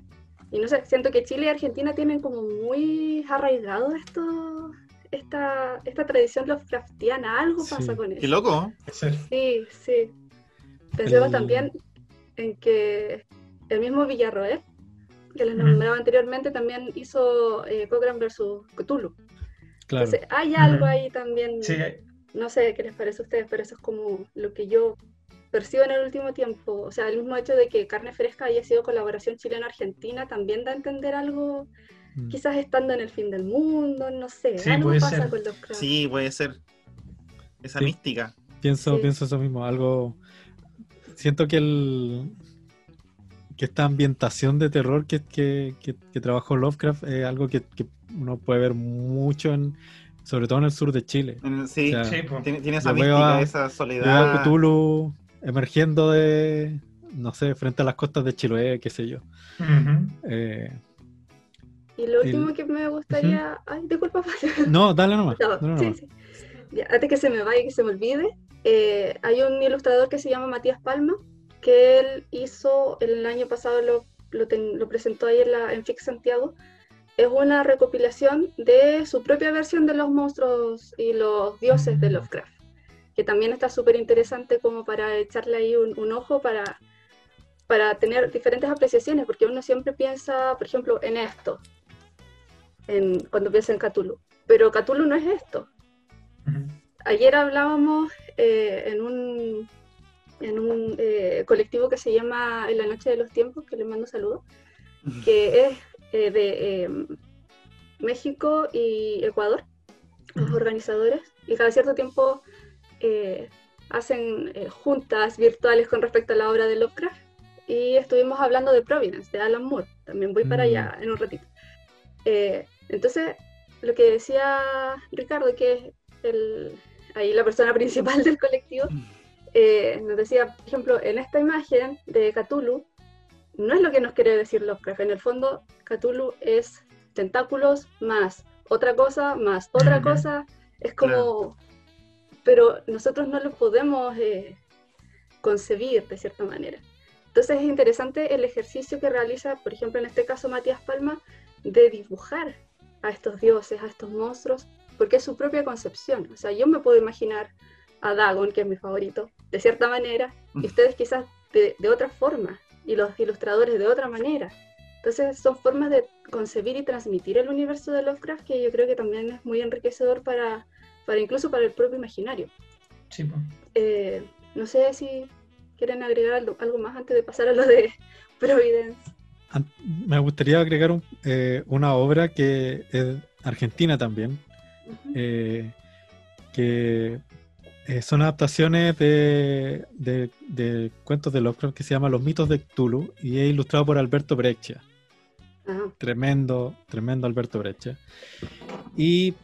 no sé, siento que Chile y Argentina tienen como muy arraigado esto, esta, esta tradición Lovecraftiana. Algo pasa con eso. Qué loco. Sí, sí. Pensemos también en que el mismo Villarroel, que les nombraba anteriormente, también hizo eh, Cochrane versus Cthulhu. Claro. Entonces, hay algo ahí también. No sé qué les parece a ustedes, pero eso es como lo que yo percibo en el último tiempo. O sea, el mismo hecho de que Carne Fresca haya sido colaboración chileno-argentina también da a entender algo, mm. quizás estando en el fin del mundo, no sé. Sí, algo pasa con los Sí, puede ser. Esa mística. Pienso, pienso eso mismo, algo siento que el que esta ambientación de terror que, que, trabajó Lovecraft es algo que, uno puede ver mucho en sobre todo en el sur de Chile. Sí, tiene, esa mística, esa soledad. Veo Cthulhu emergiendo de, no sé, frente a las costas de Chiloé, qué sé yo. Eh, y lo último que me gustaría... Ay, disculpa. No, dale nomás. Sí, sí. antes que se me vaya y que se me olvide, eh, hay un ilustrador que se llama Matías Palma, que él hizo el año pasado, lo, lo, presentó ahí en, la, en Fix Santiago, es una recopilación de su propia versión de los monstruos y los dioses de Lovecraft, que también está súper interesante como para echarle ahí un, ojo para, para tener diferentes apreciaciones, porque uno siempre piensa, por ejemplo, en esto, en, cuando piensa en Cthulhu, pero Cthulhu no es esto. Ayer hablábamos eh, en un, en un eh, colectivo que se llama En la Noche de los Tiempos, que le mando saludos, que es eh, de em, México y Ecuador, los organizadores, y cada cierto tiempo eh, hacen eh, juntas virtuales con respecto a la obra de Lovecraft. Y estuvimos hablando de Providence, de Alan Moore. También voy para allá mm. en un ratito. entonces, lo que decía Ricardo, que es el, ahí la persona principal del colectivo, nos decía, por ejemplo, en esta imagen de Cthulhu, no es lo que nos quiere decir Lovecraft. En el fondo, Cthulhu es tentáculos más otra cosa, más otra cosa. Es como... Pero nosotros no lo podemos eh, concebir de cierta manera. Entonces es interesante el ejercicio que realiza, por ejemplo, en este caso Matías Palma, de dibujar a estos dioses, a estos monstruos, porque es su propia concepción. O sea, yo me puedo imaginar a Dagon, que es mi favorito, de cierta manera, y mm. ustedes quizás de, de otra forma y los ilustradores de otra manera. Entonces son formas de concebir y transmitir el universo de Lovecraft que yo creo que también es muy enriquecedor para, para incluso para el propio imaginario. Sí, eh, no sé si quieren agregar algo, más antes de pasar a lo de Providence. Me gustaría agregar eh, una obra que es argentina también, eh, que eh, son adaptaciones de, cuentos de Lovecraft que se llama Los mitos de Cthulhu y es ilustrado por Alberto Breccia. Tremendo, tremendo Alberto Breccia. Y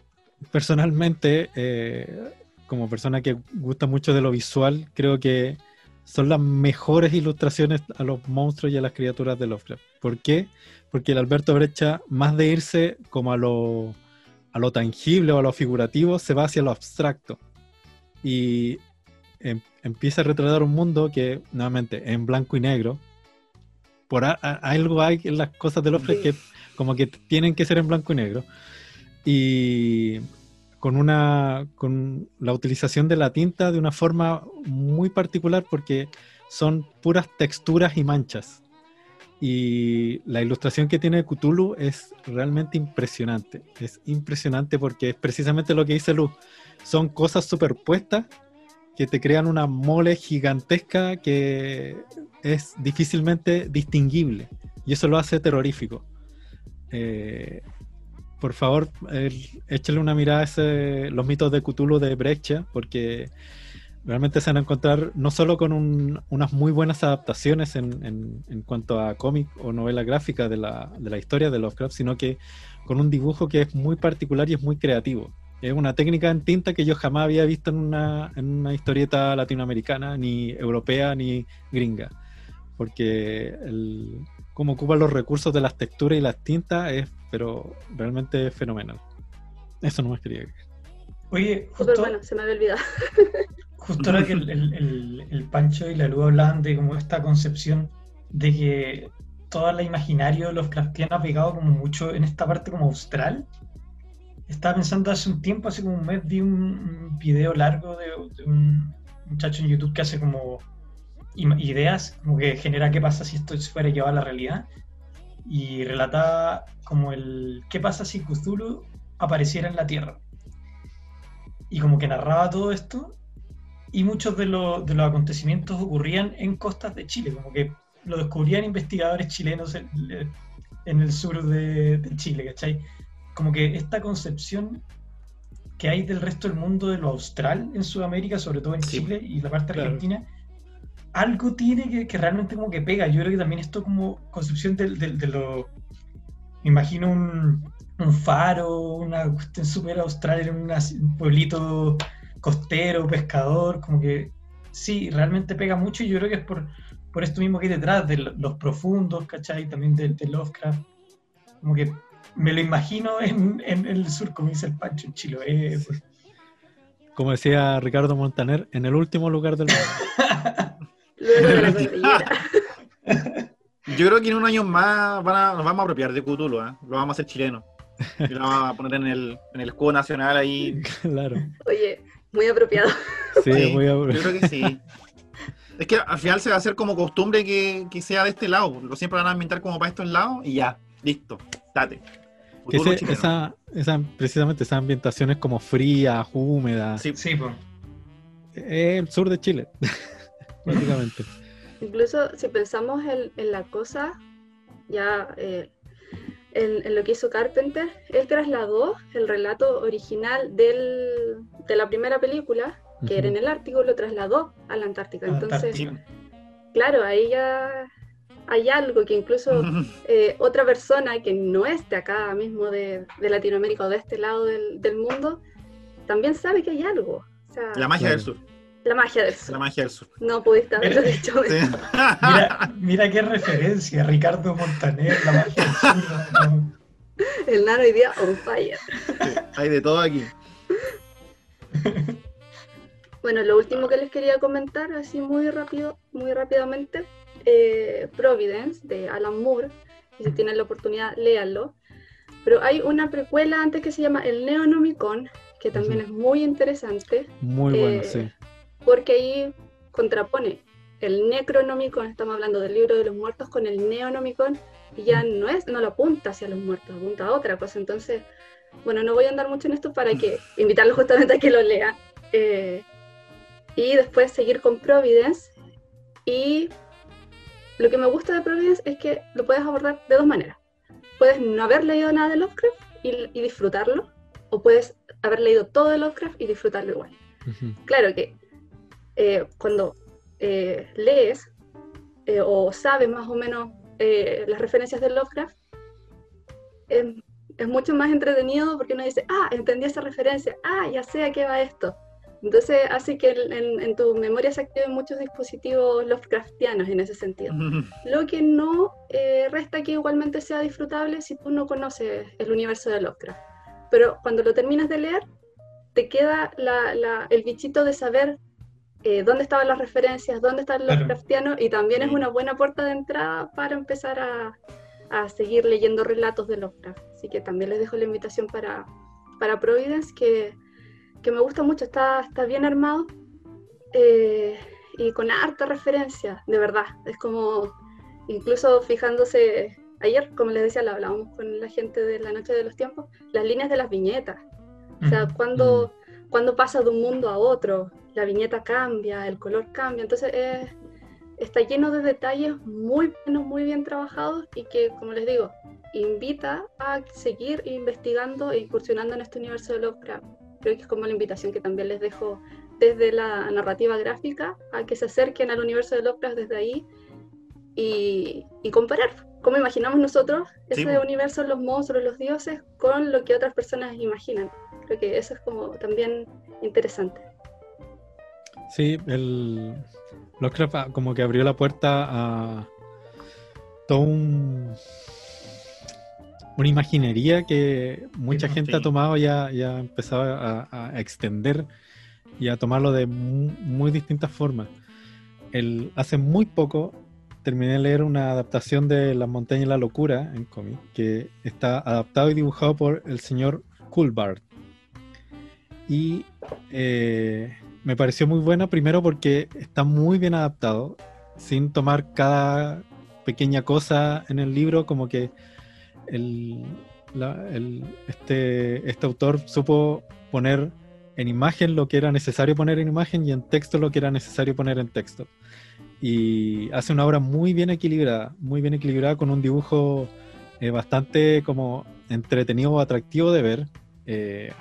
personalmente, eh, como persona que gusta mucho de lo visual, creo que son las mejores ilustraciones a los monstruos y a las criaturas de Lovecraft. ¿Por qué? Porque el Alberto Breccia, más de irse como a lo, a lo tangible o a lo figurativo, se va hacia lo abstracto y em, empieza a retratar un mundo que, nuevamente, en blanco y negro. Por algo hay en las cosas de Lovecraft que como que tienen que ser en blanco y negro. Y con una con la utilización de la tinta de una forma muy particular porque son puras texturas y manchas. Y la ilustración que tiene Cthulhu es realmente impresionante. Es impresionante porque es precisamente lo que dice Luz son cosas superpuestas que te crean una mole gigantesca que es difícilmente distinguible. Y eso lo hace terrorífico. Eh, por favor, échale una mirada a ese, los mitos de Cthulhu de Breccia, porque realmente se van a encontrar no solo con unas muy buenas adaptaciones en, cuanto a cómic o novela gráfica de la, de la historia de Lovecraft, sino que con un dibujo que es muy particular y es muy creativo. Es una técnica en tinta que yo jamás había visto en una, en una historieta latinoamericana, ni europea, ni gringa. Porque el, cómo ocupa los recursos de las texturas y las tintas es, pero realmente fenomenal. Eso no me quería. Oye, justo, bueno, se me había olvidado. justo ahora que el, el, el, Pancho y la Luz hablaban de como esta concepción de que todo el imaginario de los craftianos ha pegado como mucho en esta parte como austral estaba pensando hace un tiempo, hace como un mes, vi un, video largo de, un muchacho en YouTube que hace como ideas, como que genera qué pasa si esto fuera llevado a la realidad. Y relataba como el qué pasa si Cthulhu apareciera en la Tierra. Y como que narraba todo esto. Y muchos de, los acontecimientos ocurrían en costas de Chile, como que lo descubrían investigadores chilenos en, el sur de, de Chile, ¿cachai? como que esta concepción que hay del resto del mundo de lo austral en Sudamérica, sobre todo en Chile y la parte argentina, algo tiene que, realmente como que pega. Yo creo que también esto como concepción de, lo... Me imagino un, un faro, una cuestión súper austral en un pueblito costero, pescador, como que sí, realmente pega mucho y yo creo que es por, por esto mismo que hay detrás, de los profundos, ¿cachai? También de, Lovecraft. Como que me lo imagino en, el sur, como dice el Pancho en Chiloé. Pues. Como decía Ricardo Montaner, en el último lugar del mundo. Yo creo que en un año más nos vamos a apropiar de Cthulhu, ¿eh? lo vamos a hacer chileno. Y lo vamos a poner en el, en el escudo nacional ahí. Claro. Oye, muy apropiado. Sí, muy apropiado. Yo creo que sí. Es que al final se va a hacer como costumbre que, que sea de este lado. Lo siempre van a ambientar como para estos lados y ya, listo, date. esa, esa, precisamente esa ambientación es como fría, húmeda. Sí, sí, pues. el sur de Chile, básicamente. Incluso si pensamos en, en la cosa, ya eh, en, lo que hizo Carpenter, él trasladó el relato original del, de la primera película, que era en el Ártico, lo trasladó a la Antártica. Entonces, claro, ahí ya hay algo que incluso eh, otra persona que no esté acá mismo de, Latinoamérica o de este lado del, mundo, también sabe que hay algo. la magia del sur. La magia del sur. La magia del sur. No pudiste haberlo dicho. mira, mira qué referencia, Ricardo Montaner, la magia del sur. El nano hoy día on fire. hay de todo aquí. Bueno, lo último que les quería comentar, así muy rápido, muy rápidamente, eh, Providence de Alan Moore, y si tienen la oportunidad, léanlo. Pero hay una precuela antes que se llama El Neonomicon, que también es muy interesante. Muy bueno, eh, sí porque ahí contrapone el Necronomicon, estamos hablando del libro de los muertos, con el Neonomicon, y ya no es, no lo apunta hacia los muertos, apunta a otra cosa. Entonces, bueno, no voy a andar mucho en esto para que invitarlo justamente a que lo lea. Eh, y después seguir con Providence. Y lo que me gusta de Providence es que lo puedes abordar de dos maneras. Puedes no haber leído nada de Lovecraft y, y disfrutarlo, o puedes haber leído todo de Lovecraft y disfrutarlo igual. Claro que eh, cuando eh, lees eh, o sabes más o menos las referencias de Lovecraft, es mucho más entretenido porque uno dice, ah, entendí esa referencia, ah, ya sé a qué va esto. Entonces hace que en, tu memoria se activen muchos dispositivos Lovecraftianos en ese sentido. Lo que no resta que igualmente sea disfrutable si tú no conoces el universo de Lovecraft. Pero cuando lo terminas de leer, te queda el bichito de saber eh, dónde estaban las referencias, dónde están los craftianos, y también es una buena puerta de entrada para empezar a, seguir leyendo relatos de Lovecraft. Así que también les dejo la invitación para, para Providence, que, me gusta mucho, está, está bien armado eh, y con harta referencia, de verdad. Es como, incluso fijándose, ayer, como les decía, lo hablábamos con la gente de la Noche de los Tiempos, las líneas de las viñetas. O sea, cuando, cuando pasa de un mundo a otro, la viñeta cambia, el color cambia, entonces está lleno de detalles muy buenos, muy bien trabajados y que, como les digo, invita a seguir investigando e incursionando en este universo de Lovecraft. Creo que es como la invitación que también les dejo desde la narrativa gráfica a que se acerquen al universo de Lovecraft desde ahí y, comparar cómo imaginamos nosotros ese universo, los monstruos, los dioses, con lo que otras personas imaginan. Creo que eso es como también interesante. Sí, el Lovecraft ah, como que abrió la puerta a todo un una imaginería que mucha gente ha tomado y ha, ya empezado a, a, extender y a tomarlo de muy, distintas formas. El, hace muy poco terminé de leer una adaptación de La montaña y la locura en cómic, que está adaptado y dibujado por el señor Coolbard. Y eh, me pareció muy buena, primero porque está muy bien adaptado, sin tomar cada pequeña cosa en el libro, como que el, este, este autor supo poner en imagen lo que era necesario poner en imagen y en texto lo que era necesario poner en texto. Y hace una obra muy bien equilibrada, muy bien equilibrada con un dibujo eh, bastante como entretenido o atractivo de ver, eh,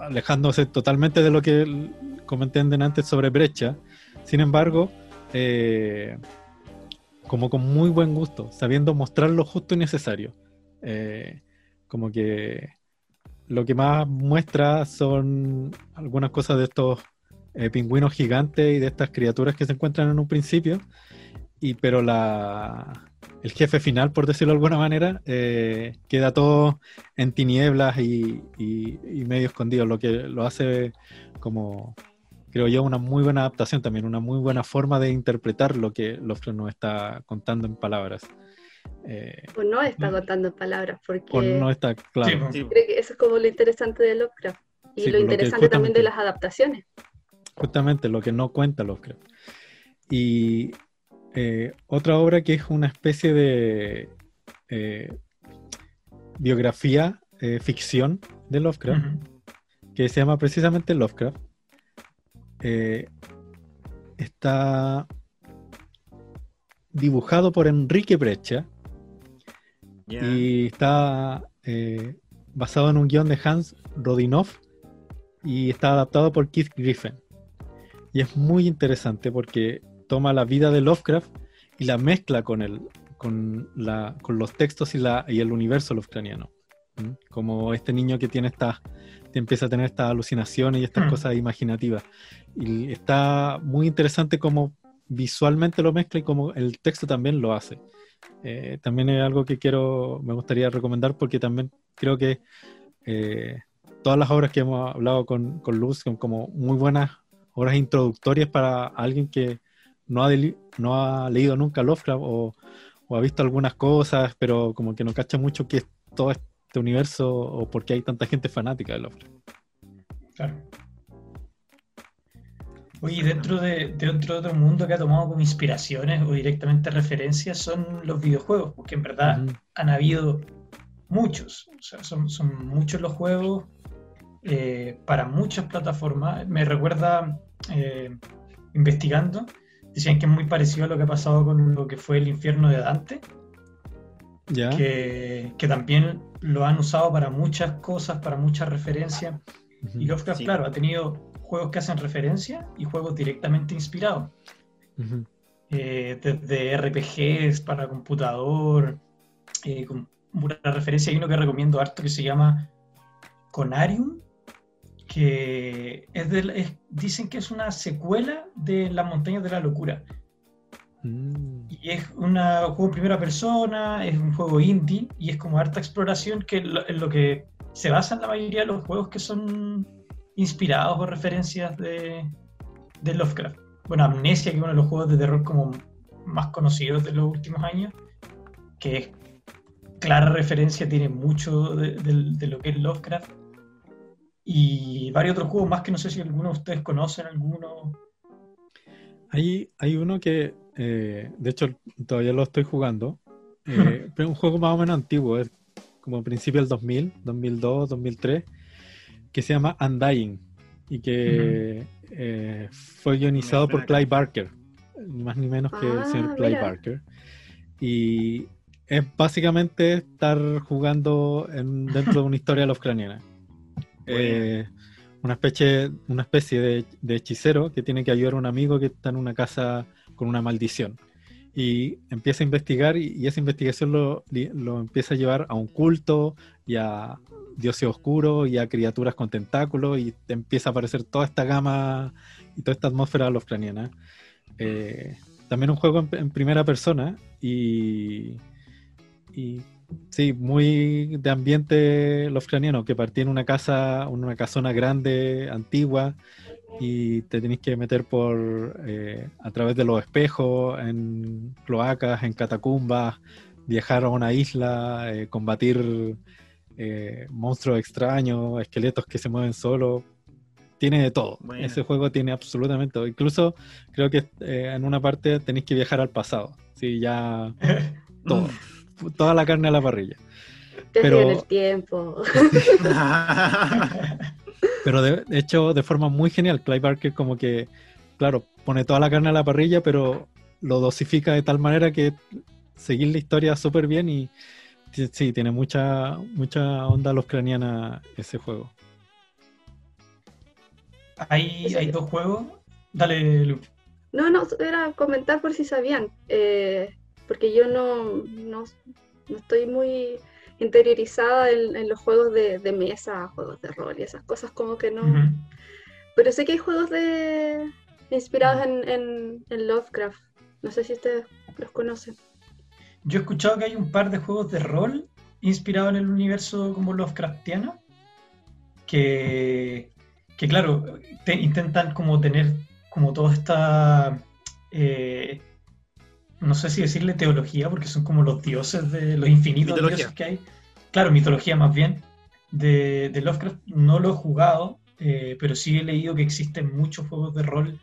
alejándose totalmente de lo que comenté antes sobre brecha. Sin embargo, eh, como con muy buen gusto, sabiendo mostrar lo justo y necesario. Eh, como que lo que más muestra son algunas cosas de estos eh, pingüinos gigantes y de estas criaturas que se encuentran en un principio, y pero la, el jefe final, por decirlo de alguna manera, eh, queda todo en tinieblas y, medio escondido, lo que lo hace como, creo yo, una muy buena adaptación también, una muy buena forma de interpretar lo que Lovecraft nos está contando en palabras. Eh, o no está contando en palabras, porque... O no está, claro. Creo que eso es como lo interesante de Lovecraft y lo interesante también de las adaptaciones. Justamente lo que no cuenta Lovecraft. Y eh, otra obra que es una especie de eh, biografía, eh, ficción de Lovecraft, que se llama precisamente Lovecraft. está dibujado por Enrique Brecha y está basado en un guion de Hans Rodinoff y está adaptado por Keith Griffin. Y es muy interesante porque toma la vida de Lovecraft y la mezcla con, el, con, la, con los textos y, la, y el universo lovecraftiano. Como este niño que tiene estas, empieza a tener estas alucinaciones y estas hmm. cosas imaginativas. Y está muy interesante cómo visualmente lo mezcla y cómo el texto también lo hace. Eh, también es algo que quiero, me gustaría recomendar porque también creo que eh, todas las obras que hemos hablado con, con Luz son como muy buenas obras introductorias para alguien que no ha, no ha leído nunca Lovecraft o, ha visto algunas cosas, pero como que no cacha mucho qué es todo este universo o por qué hay tanta gente fanática de Lovecraft. Claro. Oye, dentro de, dentro de otro mundo que ha tomado como inspiraciones o directamente referencias son los videojuegos, porque en verdad han habido muchos, o sea, son, muchos los juegos eh, para muchas plataformas. Me recuerda, eh, investigando, Decían que es muy parecido a lo que ha pasado con lo que fue el infierno de Dante. ¿Ya? Que, también lo han usado para muchas cosas, para muchas referencias. Y Lovecraft, claro, ha tenido juegos que hacen referencia y juegos directamente inspirados. Eh, desde RPGs para computador, eh, con una referencia. Hay uno que recomiendo harto que se llama Conarium, que es dicen que es una secuela de Las Montañas de la Locura. Mm. Y es un juego en primera persona, es un juego indie y es como harta exploración que es lo, que se basa en la mayoría de los juegos que son inspirados o referencias de, de Lovecraft. Bueno, Amnesia, que es uno de los juegos de terror como más conocidos de los últimos años, que es clara referencia, tiene mucho de, de lo que es Lovecraft y varios otros juegos más que no sé si alguno de ustedes conocen, alguno. Hay, hay uno que, eh, de hecho, todavía lo estoy jugando, eh, pero es un juego más o menos antiguo, es como principio del 2000, 2002, 2003, que se llama Undying y que eh, fue guionizado por Clive Barker, ni más ni menos que el señor ah, Clive Barker. Y es básicamente estar jugando en, dentro de una historia lovecraftiana. Eh, una especie, de, hechicero que tiene que ayudar a un amigo que está en una casa con una maldición. Y empieza a investigar y, esa investigación lo, empieza a llevar a un culto y a dioses oscuros y a criaturas con tentáculos y empieza a aparecer toda esta gama y toda esta atmósfera lovecraniana. Eh, también un juego en, primera persona y Sí, muy de ambiente lovecraniano, que partía en una casa, una casona grande, antigua, y te tenés que meter por eh, a través de los espejos, en cloacas, en catacumbas, viajar a una isla, eh, combatir eh, monstruos extraños, esqueletos que se mueven solos. Tiene de todo. Ese juego tiene absolutamente todo. Incluso creo que en una parte tenéis que viajar al pasado. Sí, ya todo toda la carne a la parrilla. pero el tiempo. pero de, hecho, de forma muy genial, Clive Barker como que, claro, pone toda la carne a la parrilla, pero lo dosifica de tal manera que seguir la historia súper bien y sí, tiene mucha, mucha onda los craniana ese juego. Hay, hay dos juegos. Dale, Lu. No, no, era comentar por si sabían. Eh, porque yo no, no, estoy muy interiorizada en, los juegos de, mesa, juegos de rol y esas cosas como que no. Pero sé que hay juegos de inspirados en, Lovecraft. No sé si ustedes los conocen. Yo he escuchado que hay un par de juegos de rol inspirados en el universo como Lovecraftiano, que, que claro, intentan como tener como toda esta, eh, no sé si decirle teología, porque son como los dioses de los infinitos dioses que hay. Claro, mitología más bien. De, de Lovecraft no lo he jugado, eh, pero sí he leído que existen muchos juegos de rol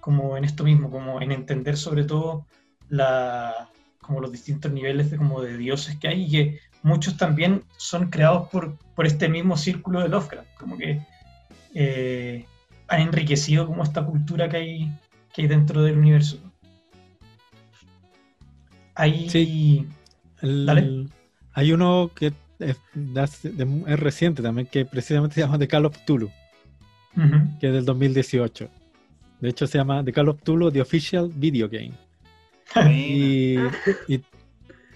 como en esto mismo, como en entender sobre todo la, como los distintos niveles de, como de dioses que hay y que muchos también son creados por, por este mismo círculo de Lovecraft, como que eh, han enriquecido como esta cultura que hay, que hay dentro del universo. Hay, sí. hay uno que es, reciente también, que precisamente se llama The Call of Tulu, que es del 2018. De hecho, se llama The Call of Tulu, The Official Video Game. y,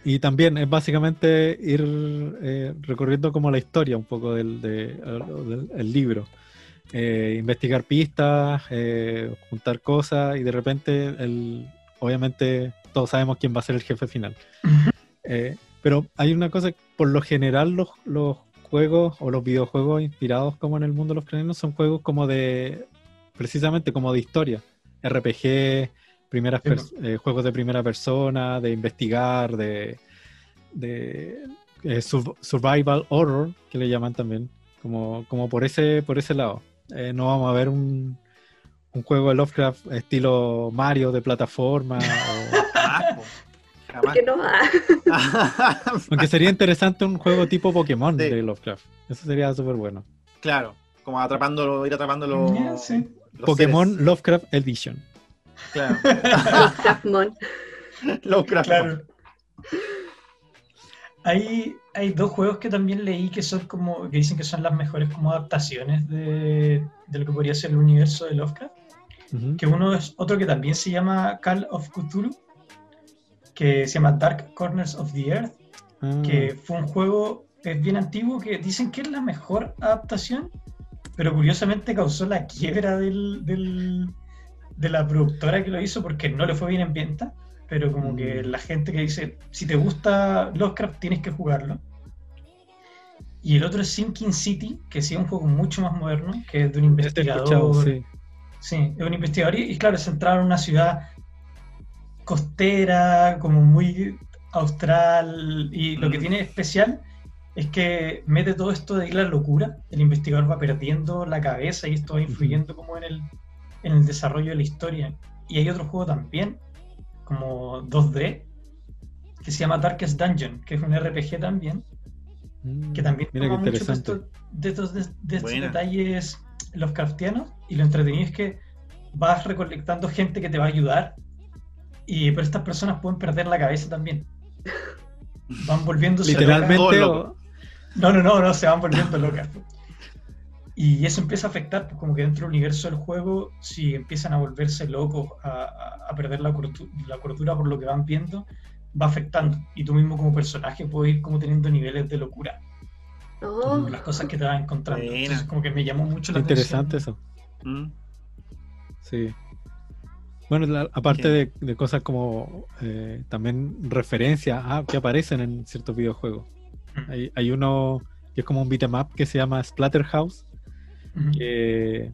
y, también es básicamente ir eh, recorriendo como la historia un poco del, del libro. Eh, investigar pistas, eh, juntar cosas y de repente, el, obviamente, todos sabemos quién va a ser el jefe final. Eh, pero hay una cosa, por lo general los, los, juegos o los videojuegos inspirados como en el mundo de los cráneos son juegos como de, precisamente como de historia, RPG, primeras juegos de primera persona, de investigar, de, de survival horror, que le llaman también, como, como por ese, por ese lado. Eh, no vamos a ver un, un, juego de Lovecraft estilo Mario de plataforma. O... no Aunque sería interesante un juego tipo Pokémon de Lovecraft. Eso sería súper bueno. Claro, como atrapándolo, ir atrapándolo. Pokémon Lovecraft Edition. Claro. Lovecraftmon. Lovecraft. Claro. Hay, hay dos juegos que también leí que son como, que dicen que son las mejores como adaptaciones de, de lo que podría ser el universo de Lovecraft. Que uno es otro que también se llama Call of Cthulhu, que se llama Dark Corners of the Earth, ah. que fue un juego es bien antiguo que dicen que es la mejor adaptación, pero curiosamente causó la quiebra del, del, de la productora que lo hizo porque no le fue bien en venta pero como que mm. la gente que dice, si te gusta Lovecraft tienes que jugarlo. Y el otro es Sinking City, que sí es un juego mucho más moderno, que es de un investigador. Sí. sí. es un investigador y, claro, es centrado en una ciudad costera, como muy austral, y lo que mm. tiene especial es que mete todo esto de la locura, el investigador va perdiendo la cabeza y esto va influyendo como en el, en el desarrollo de la historia. Y hay otro juego también como 2D, que se llama Darkest Dungeon, que es un RPG también, mm, que también toma mucho de, estos, de, estos, de estos detalles Lovecraftianos, y lo entretenido es que vas recolectando gente que te va a ayudar, y pero estas personas pueden perder la cabeza también. Van volviéndose Literalmente. No, no, no, no, se van volviendo locas. Y eso empieza a afectar, pues como que dentro del universo del juego, si empiezan a volverse locos, a, perder la, la cordura por lo que van viendo, va afectando. Y tú mismo como personaje puedes ir como teniendo niveles de locura. Oh. Las cosas que te vas encontrando. Entonces como que me llamó mucho la Interesante eso. Mm. Sí. Bueno, aparte de, cosas como eh, también referencias ah, que aparecen en ciertos videojuegos. hay, hay, uno que es como un beat'em up que se llama Splatterhouse, que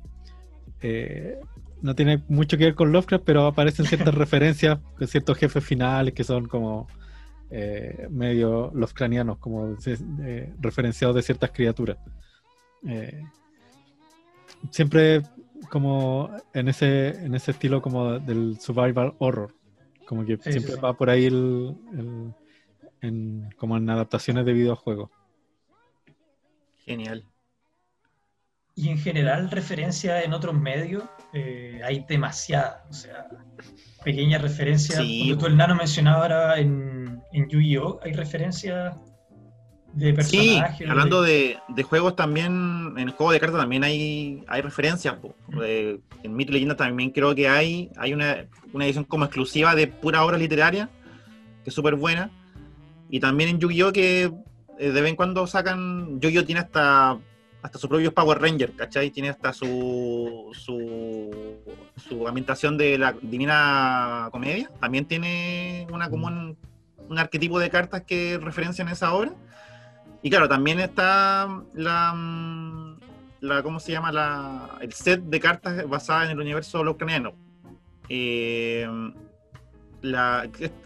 eh, no tiene mucho que ver con Lovecraft, pero aparecen ciertas referencias con ciertos jefes finales que son como eh, medio Lovecraftianos, como referenciados de ciertas criaturas. Eh, siempre como en ese, en ese estilo como del survival horror, como que siempre va por ahí como en adaptaciones de videojuegos. Genial. Y en general, referencia en otros medios, eh, hay demasiadas. O sea, pequeñas referencias. Sí. tú el nano mencionaba ahora en, en Yu-Gi-Oh! hay referencias de personajes. Sí, hablando de, de, juegos también, en el juego de cartas también hay, hay referencias. en Mito y Leyenda también creo que hay, hay una, una edición como exclusiva de pura obra literaria, que es súper buena. Y también en Yu-Gi-Oh! que de vez en cuando sacan. Yo-Yo tiene hasta hasta su propio Power Ranger, ¿cachai? Tiene hasta su, su, su ambientación de la Divina Comedia. También tiene una como un, arquetipo de cartas que referencian esa obra. Y claro, también está la, la ¿cómo se llama? La, el set de cartas basada en el universo lovecraftiano. Eh,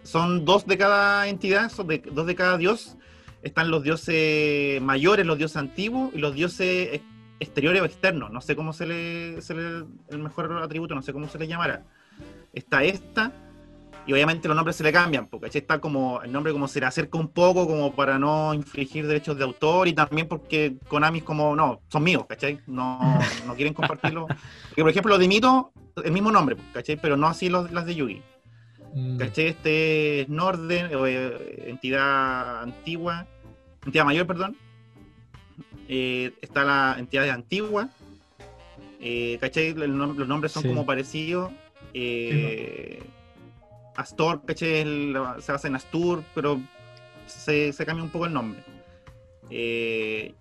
son dos de cada entidad, son dos de cada dios, están los dioses mayores, los dioses antiguos y los dioses exteriores o externos. No sé cómo se le, el mejor atributo, no sé cómo se le llamará. Está esta, y obviamente los nombres se le cambian, porque está como el nombre como se le acerca un poco como para no infringir derechos de autor y también porque Konami es como, no, son míos, ¿cachai? No, no quieren compartirlo. Porque, por ejemplo, los de Mito, el mismo nombre, ¿cachai? Pero no así los, las de Yugi. Mm. ¿Cachai? Este es Norden, eh, entidad antigua, entidad mayor, perdón. Eh, está la entidad antigua. Eh, ¿Cachai? los nombres son como parecidos. Astor, ¿cachai? se basa en Astur, pero se, cambia un poco el nombre. Eh,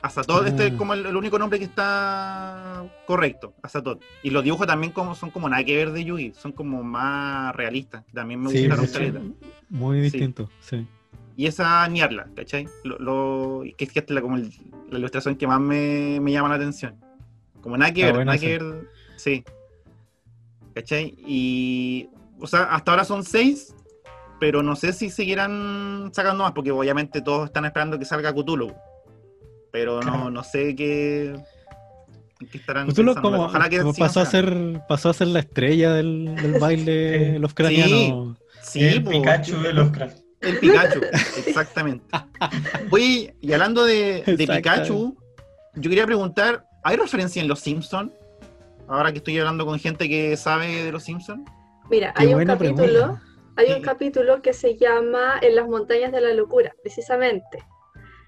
Azatot, este es mm. como el, único nombre que está correcto, Azatot. Y los dibujos también como, son como nada que ver de Yugi, son como más realistas. También me gusta la Muy distinto, sí. Y esa Niarla, ¿cachai? Lo, que es que la, como la ilustración que más me, llama la atención. Como nada que ver, nada que ver. Sí. ¿Cachai? Y. O sea, hasta ahora son seis, pero no sé si seguirán sacando más, porque obviamente todos están esperando que salga Cthulhu pero no, no sé qué, qué estarán pues como, Ojalá que pasó, a ser, pasó a ser la estrella del, del baile Lovecraftiano. Sí, el Pikachu de Lovecraft. El Pikachu, exactamente. Oye, y hablando de, de Pikachu, yo quería preguntar, ¿hay referencia en Los Simpsons? Ahora que estoy hablando con gente que sabe de Los Simpsons. Mira, hay un capítulo, hay un capítulo que se llama En las montañas de la locura, precisamente.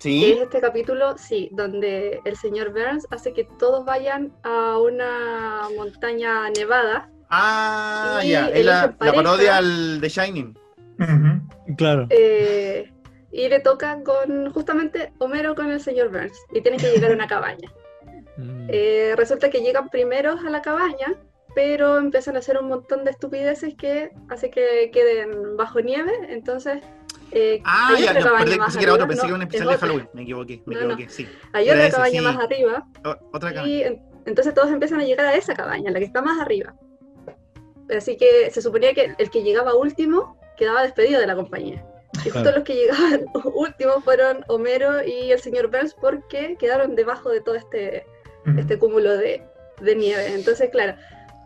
¿Sí? es este capítulo, sí, donde el señor Burns hace que todos vayan a una montaña nevada. Ah, ya, es la, parodia al de Shining. Claro. Eh, y le tocan con justamente Homero con el señor Burns y tienen que llegar a una cabaña. Mm. Eh, resulta que llegan primeros a la cabaña, pero empiezan a hacer un montón de estupideces que hace que queden bajo nieve, entonces eh, ah, ya, no, perdí, pensé que era otro, pensé que era un especial de Halloween. Me equivoqué, me equivoqué, sí. Hay otra cabaña más arriba. otra cabaña. Y entonces todos empiezan a llegar a esa cabaña, la que está más arriba. Así que se suponía que el que llegaba último quedaba despedido de la compañía. Y justo los que llegaban últimos fueron Homero y el señor Burns porque quedaron debajo de todo este, este cúmulo de, de nieve. Entonces, claro,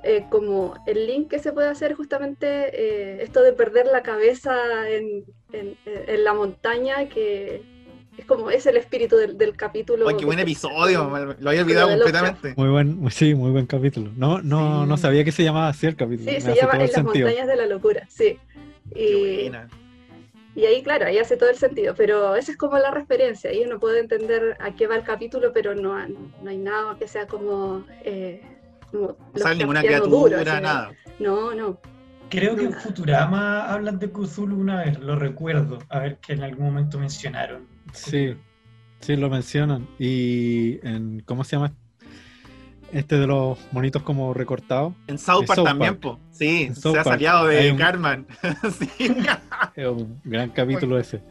eh, como el link que se puede hacer justamente eh, esto de perder la cabeza en, en, la montaña, que es como es el espíritu del, del capítulo. qué buen episodio, lo había olvidado completamente. Muy buen, sí, muy buen capítulo. No, no, no sabía que se llamaba así el capítulo. Sí, se llama En las montañas de la locura, sí. Y, y ahí, claro, ahí hace todo el sentido, pero esa es como la referencia, ahí uno puede entender a qué va el capítulo, pero no, no hay nada que sea como eh, no sale ninguna criatura, nada. No, no. Creo que en Futurama hablan de Cthulhu una vez, lo recuerdo, a ver que en algún momento mencionaron. Sí, sí, lo mencionan. Y en, ¿cómo se llama? Este de los monitos como recortados. En South Park también, po. Sí, se ha salido de Carmen. sí. Es un gran capítulo ese.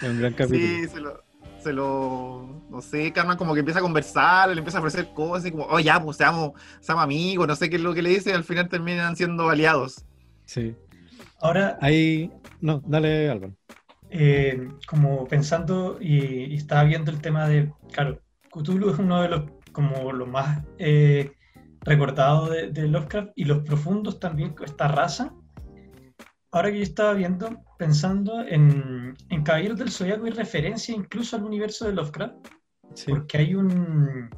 Es un gran capítulo. Sí, se lo, se lo, no sé, Carmen como que empieza a conversar, le empieza a ofrecer cosas, y como, oh ya, pues seamos, seamos amigos, no sé qué es lo que le dice, y al final terminan siendo aliados. Sí. Ahora... Ahí, no, dale Álvaro. Eh, como pensando y, estaba viendo el tema de, claro, Cthulhu es uno de los, como los más eh, recordados de, de Lovecraft, y los profundos también, esta raza, ahora que yo estaba viendo, pensando en, en Caballeros del Zodiaco y referencia incluso al universo de Lovecraft, porque hay un,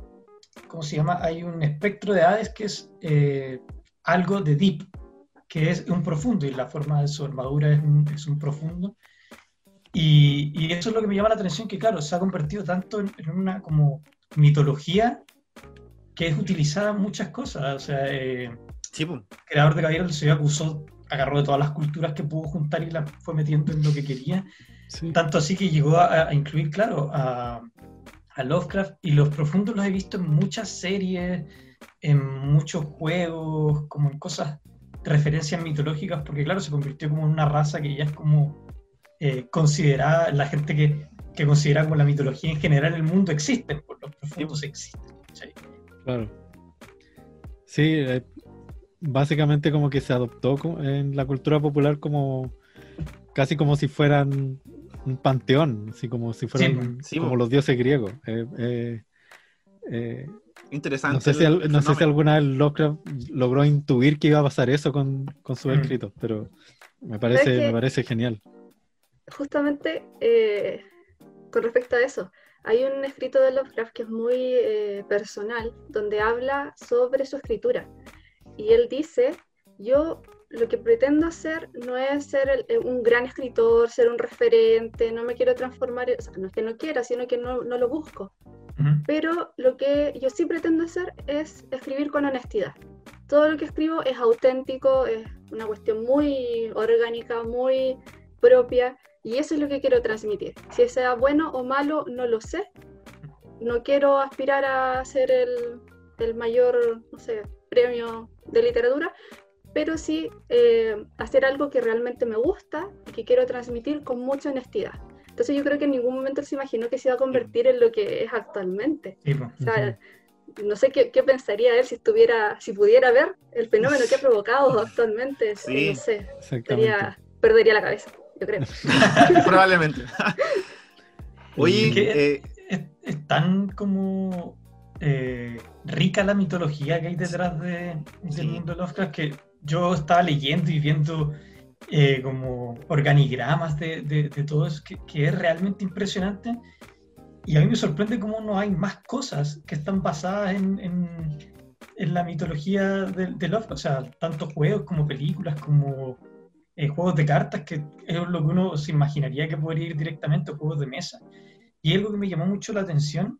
¿cómo se llama? Hay un espectro de Hades que es eh, algo de Deep, que es un profundo y la forma de su armadura es un, es un profundo. Y, y, eso es lo que me llama la atención, que claro, se ha convertido tanto en, una como mitología que es utilizada en muchas cosas. O sea, eh, el creador de Caballeros del Zodiaco usó agarró de todas las culturas que pudo juntar y las fue metiendo en lo que quería. Tanto así que llegó a, incluir, claro, a, Lovecraft y los profundos los he visto en muchas series, en muchos juegos, como en cosas, referencias mitológicas, porque claro, se convirtió como en una raza que ya es como eh, considerada, la gente que, que, considera como la mitología en general el mundo existe, pues los profundos existen. Claro. Sí, eh, básicamente como que se adoptó en la cultura popular como casi como si fueran un panteón, así como si fueran como los dioses griegos. Eh, eh, Interesante. No sé, si, no sé si alguna vez Lovecraft logró intuir que iba a pasar eso con, con sus mm. escritos, pero me parece, me parece genial. Justamente con respecto a eso, hay un escrito de Lovecraft que es muy personal, donde habla sobre su escritura. Y él dice, yo lo que pretendo hacer no es ser un gran escritor, ser un referente, no me quiero transformar, o sea, no es que no quiera, sino que no, no lo busco. Pero lo que yo sí pretendo hacer es escribir con honestidad. Todo lo que escribo es auténtico, es una cuestión muy orgánica, muy propia, y eso es lo que quiero transmitir. Si sea bueno o malo, no lo sé. No quiero aspirar a ser el, el mayor, no sé, premio de literatura, pero sí eh, hacer algo que realmente me gusta y que quiero transmitir con mucha honestidad. Entonces yo creo que en ningún momento se imaginó que se iba a convertir en lo que es actualmente. no sé qué, pensaría él si estuviera, si pudiera ver el fenómeno que ha provocado actualmente. no sé, perdería la cabeza, yo creo. Probablemente. Oye, eh, es, tan como eh, rica la mitología que hay detrás de, del mundo de Lovecraft que yo estaba leyendo y viendo eh, como organigramas de, de, todo eso que, que, es realmente impresionante. Y a mí me sorprende cómo no hay más cosas que están basadas en, en, en la mitología de, de, Lovecraft. O sea, tanto juegos como películas, como eh, juegos de cartas, que es lo que uno se imaginaría que podría ir directamente a juegos de mesa. Y algo que me llamó mucho la atención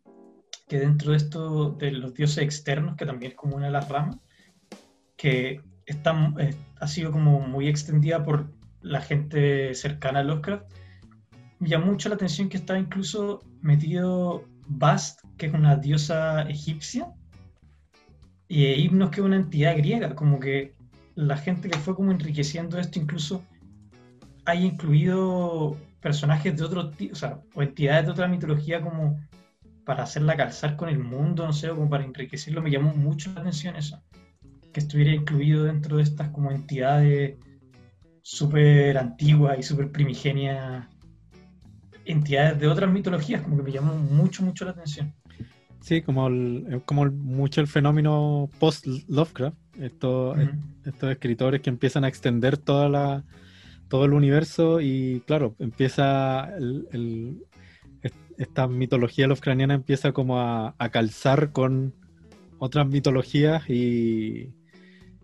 que dentro de esto de los dioses externos, que también es como una de las ramas, que está, eh, ha sido como muy extendida por la gente cercana a Lovecraft, me llamó mucho la atención que estaba incluso metido Bast, que es una diosa egipcia, y Hipnos, que es una entidad griega, como que la gente que fue como enriqueciendo esto incluso haya incluido personajes de otro o sea, o entidades de otra mitología como para hacerla calzar con el mundo, no sé, como para enriquecerlo, me llamó mucho la atención eso, que estuviera incluido dentro de estas como entidades súper antiguas y súper primigenias, entidades de otras mitologías, como que me llamó mucho, mucho la atención. Sí, como, como mucho el fenómeno post-Lovecraft, estos, estos escritores que empiezan a extender toda la, todo el universo y claro, empieza el, esta mitología lovecraftiana empieza como a, calzar con otras mitologías y,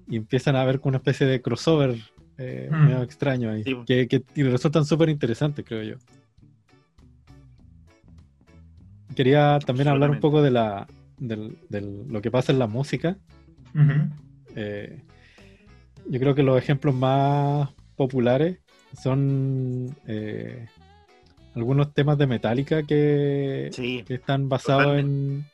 empiezan a ver como una especie de crossover eh, mm. medio extraño ahí, que, que resultan súper interesantes, creo yo. Quería también hablar un poco de, la, lo que pasa en la música. Eh, yo creo que los ejemplos más populares son eh, algunos temas de Metallica que, están basados en.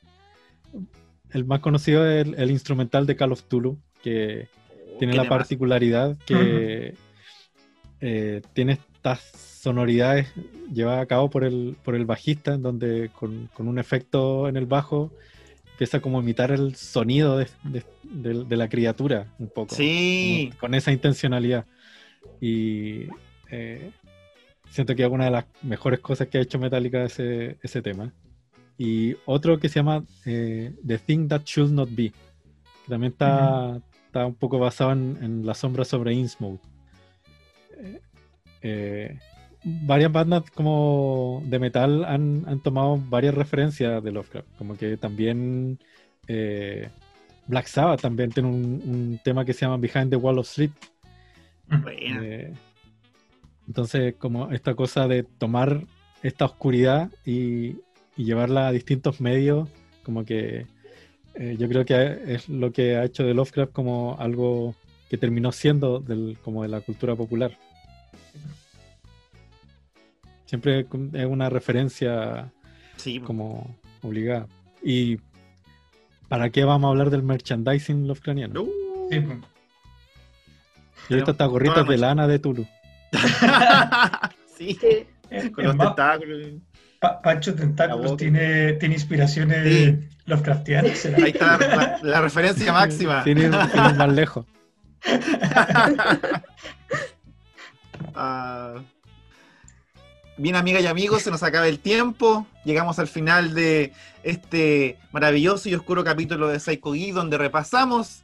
El más conocido es el, instrumental de Call of Tulu, que oh, tiene la particularidad que eh, tiene estas sonoridades llevadas a cabo por el, por el bajista, donde con, un efecto en el bajo empieza como a imitar el sonido de, la criatura un poco. Sí. Con, esa intencionalidad. Y eh, siento que es una de las mejores cosas que ha hecho Metallica ese, ese tema. Y otro que se llama eh, The Thing That Should Not Be, que también está, está un poco basado en, La sombra sobre Innsmouth. Eh, eh, varias bandas como de metal han, han, tomado varias referencias de Lovecraft, como que también Black Sabbath también tiene un, tema que se llama Behind the Wall of Sleep. Entonces, como esta cosa de tomar esta oscuridad y, llevarla a distintos medios, como que eh, yo creo que es lo que ha hecho de Lovecraft como algo que terminó siendo del, como de la cultura popular. Siempre es una referencia como obligada. Y ¿para qué vamos a hablar del merchandising Lovecraftiano? Uh. sí. Y ahorita está gorrita de lana de Tulu. sí. Con los tentáculos. Pancho Tentáculos tiene, tiene inspiraciones Lovecraftianas. Ahí está la, referencia máxima. Tiene ir, más lejos. Ah. bien, amigas y amigos, se nos acaba el tiempo. Llegamos al final de este maravilloso y oscuro capítulo de Psycho Geek, donde repasamos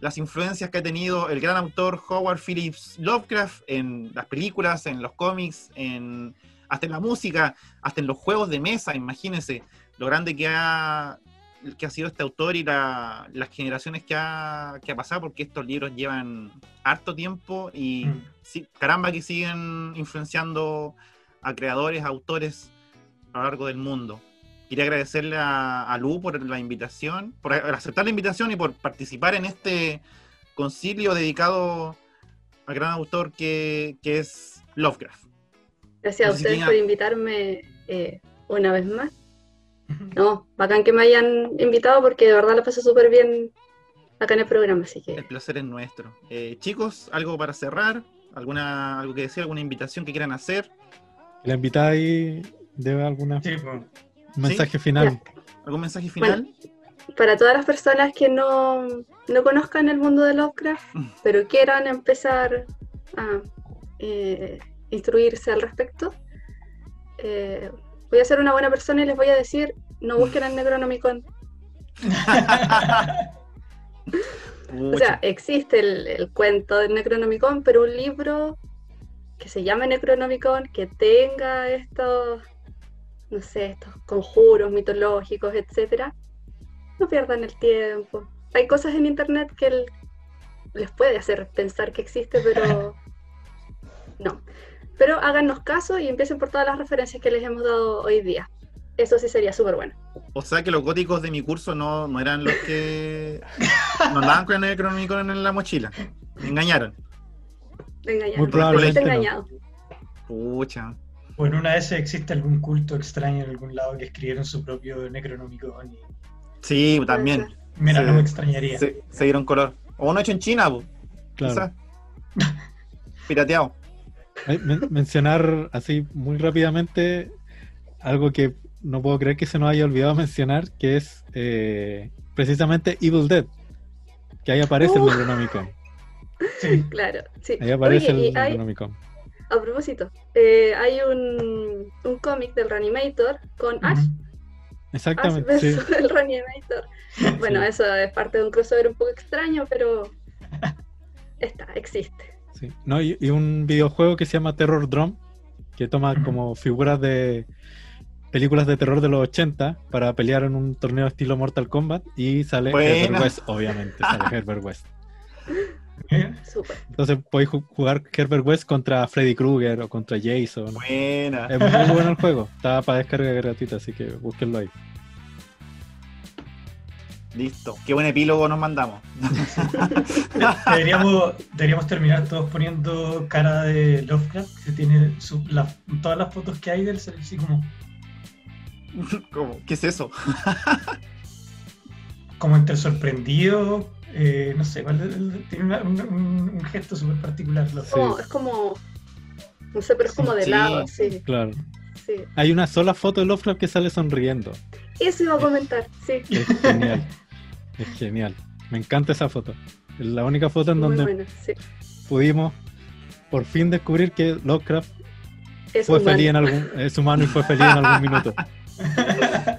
las influencias que ha tenido el gran autor Howard Phillips Lovecraft en las películas, en los cómics, en, hasta en la música, hasta en los juegos de mesa, imagínense lo grande que ha, que ha sido este autor y las generaciones que ha, que ha pasado, porque estos libros llevan harto tiempo y mm. caramba que siguen influenciando a creadores, autores a lo largo del mundo. Quería agradecerle a, Lu por la invitación, por aceptar la invitación y por participar en este concilio dedicado al gran autor que, es Lovecraft. Gracias a ustedes por invitarme eh, una vez más. No, bacán que me hayan invitado porque de verdad lo pasé súper bien acá en el programa, así que... El placer es nuestro. Eh, chicos, ¿algo para cerrar? ¿Alguna, ¿Algo que decir? ¿Alguna invitación que quieran hacer? La invitada ahí debe alguna... Sí, mensaje final. ¿Algún mensaje final? para todas las personas que no, conozcan el mundo de Lovecraft, mm. pero quieran empezar a eh, instruirse al respecto, eh, voy a ser una buena persona y les voy a decir, no busquen el Necronomicon. o sea, existe el, el, cuento del Necronomicon, pero un libro que se llame Necronomicon, que tenga estos no sé, estos conjuros mitológicos, etcétera, no pierdan el tiempo. Hay cosas en internet que les puede hacer pensar que existe, pero no. Pero háganos caso y empiecen por todas las referencias que les hemos dado hoy día. Eso sí sería súper bueno. O sea que los góticos de mi curso no, no eran los que nos daban con el cronómico en la mochila. Me engañaron. Me engañaron. Muy probablemente engañado. Pucha. O en una de esas existe algún culto extraño en algún lado que escribieron su propio Necronomicon. Sí, también. Mira, no me extrañaría. Se, dieron color. O uno hecho en China, pues. Claro. Pirateado. mencionar así muy rápidamente algo que no puedo creer que se nos haya olvidado mencionar, que es eh, precisamente Evil Dead, que ahí aparece el uh. Necronomicon. Sí. Claro, sí. Ahí aparece el Necronomicon. A propósito, eh, hay un, un cómic del Reanimator con Ash. Exactamente. Ash sí. el Reanimator. Bueno, eso es parte de un crossover un poco extraño, pero está, existe. Sí. No, y, un videojuego que se llama Terror Drum, que toma como figuras de películas de terror de los 80 para pelear en un torneo estilo Mortal Kombat y sale Herbert West, obviamente, sale Herbert West. Entonces podéis jugar Herbert West contra Freddy Krueger o contra Jason. Buena. Es muy bueno el juego. Está para descarga gratuita, así que búsquenlo ahí. Listo. Qué buen epílogo nos mandamos. deberíamos, deberíamos terminar todos poniendo cara de Lovecraft, que tiene todas las fotos que hay del ser así como. ¿Cómo? ¿Qué es eso? como entre sorprendido, eh, no sé, tiene un, gesto súper particular. Es como, no sé, pero es como de lado, sí. Claro. Hay una sola foto de Lovecraft que sale sonriendo. Eso iba a comentar, sí. Es genial. es genial. Me encanta esa foto. Es la única foto en donde pudimos por fin descubrir que Lovecraft fue feliz en algún, es humano y fue feliz en algún minuto.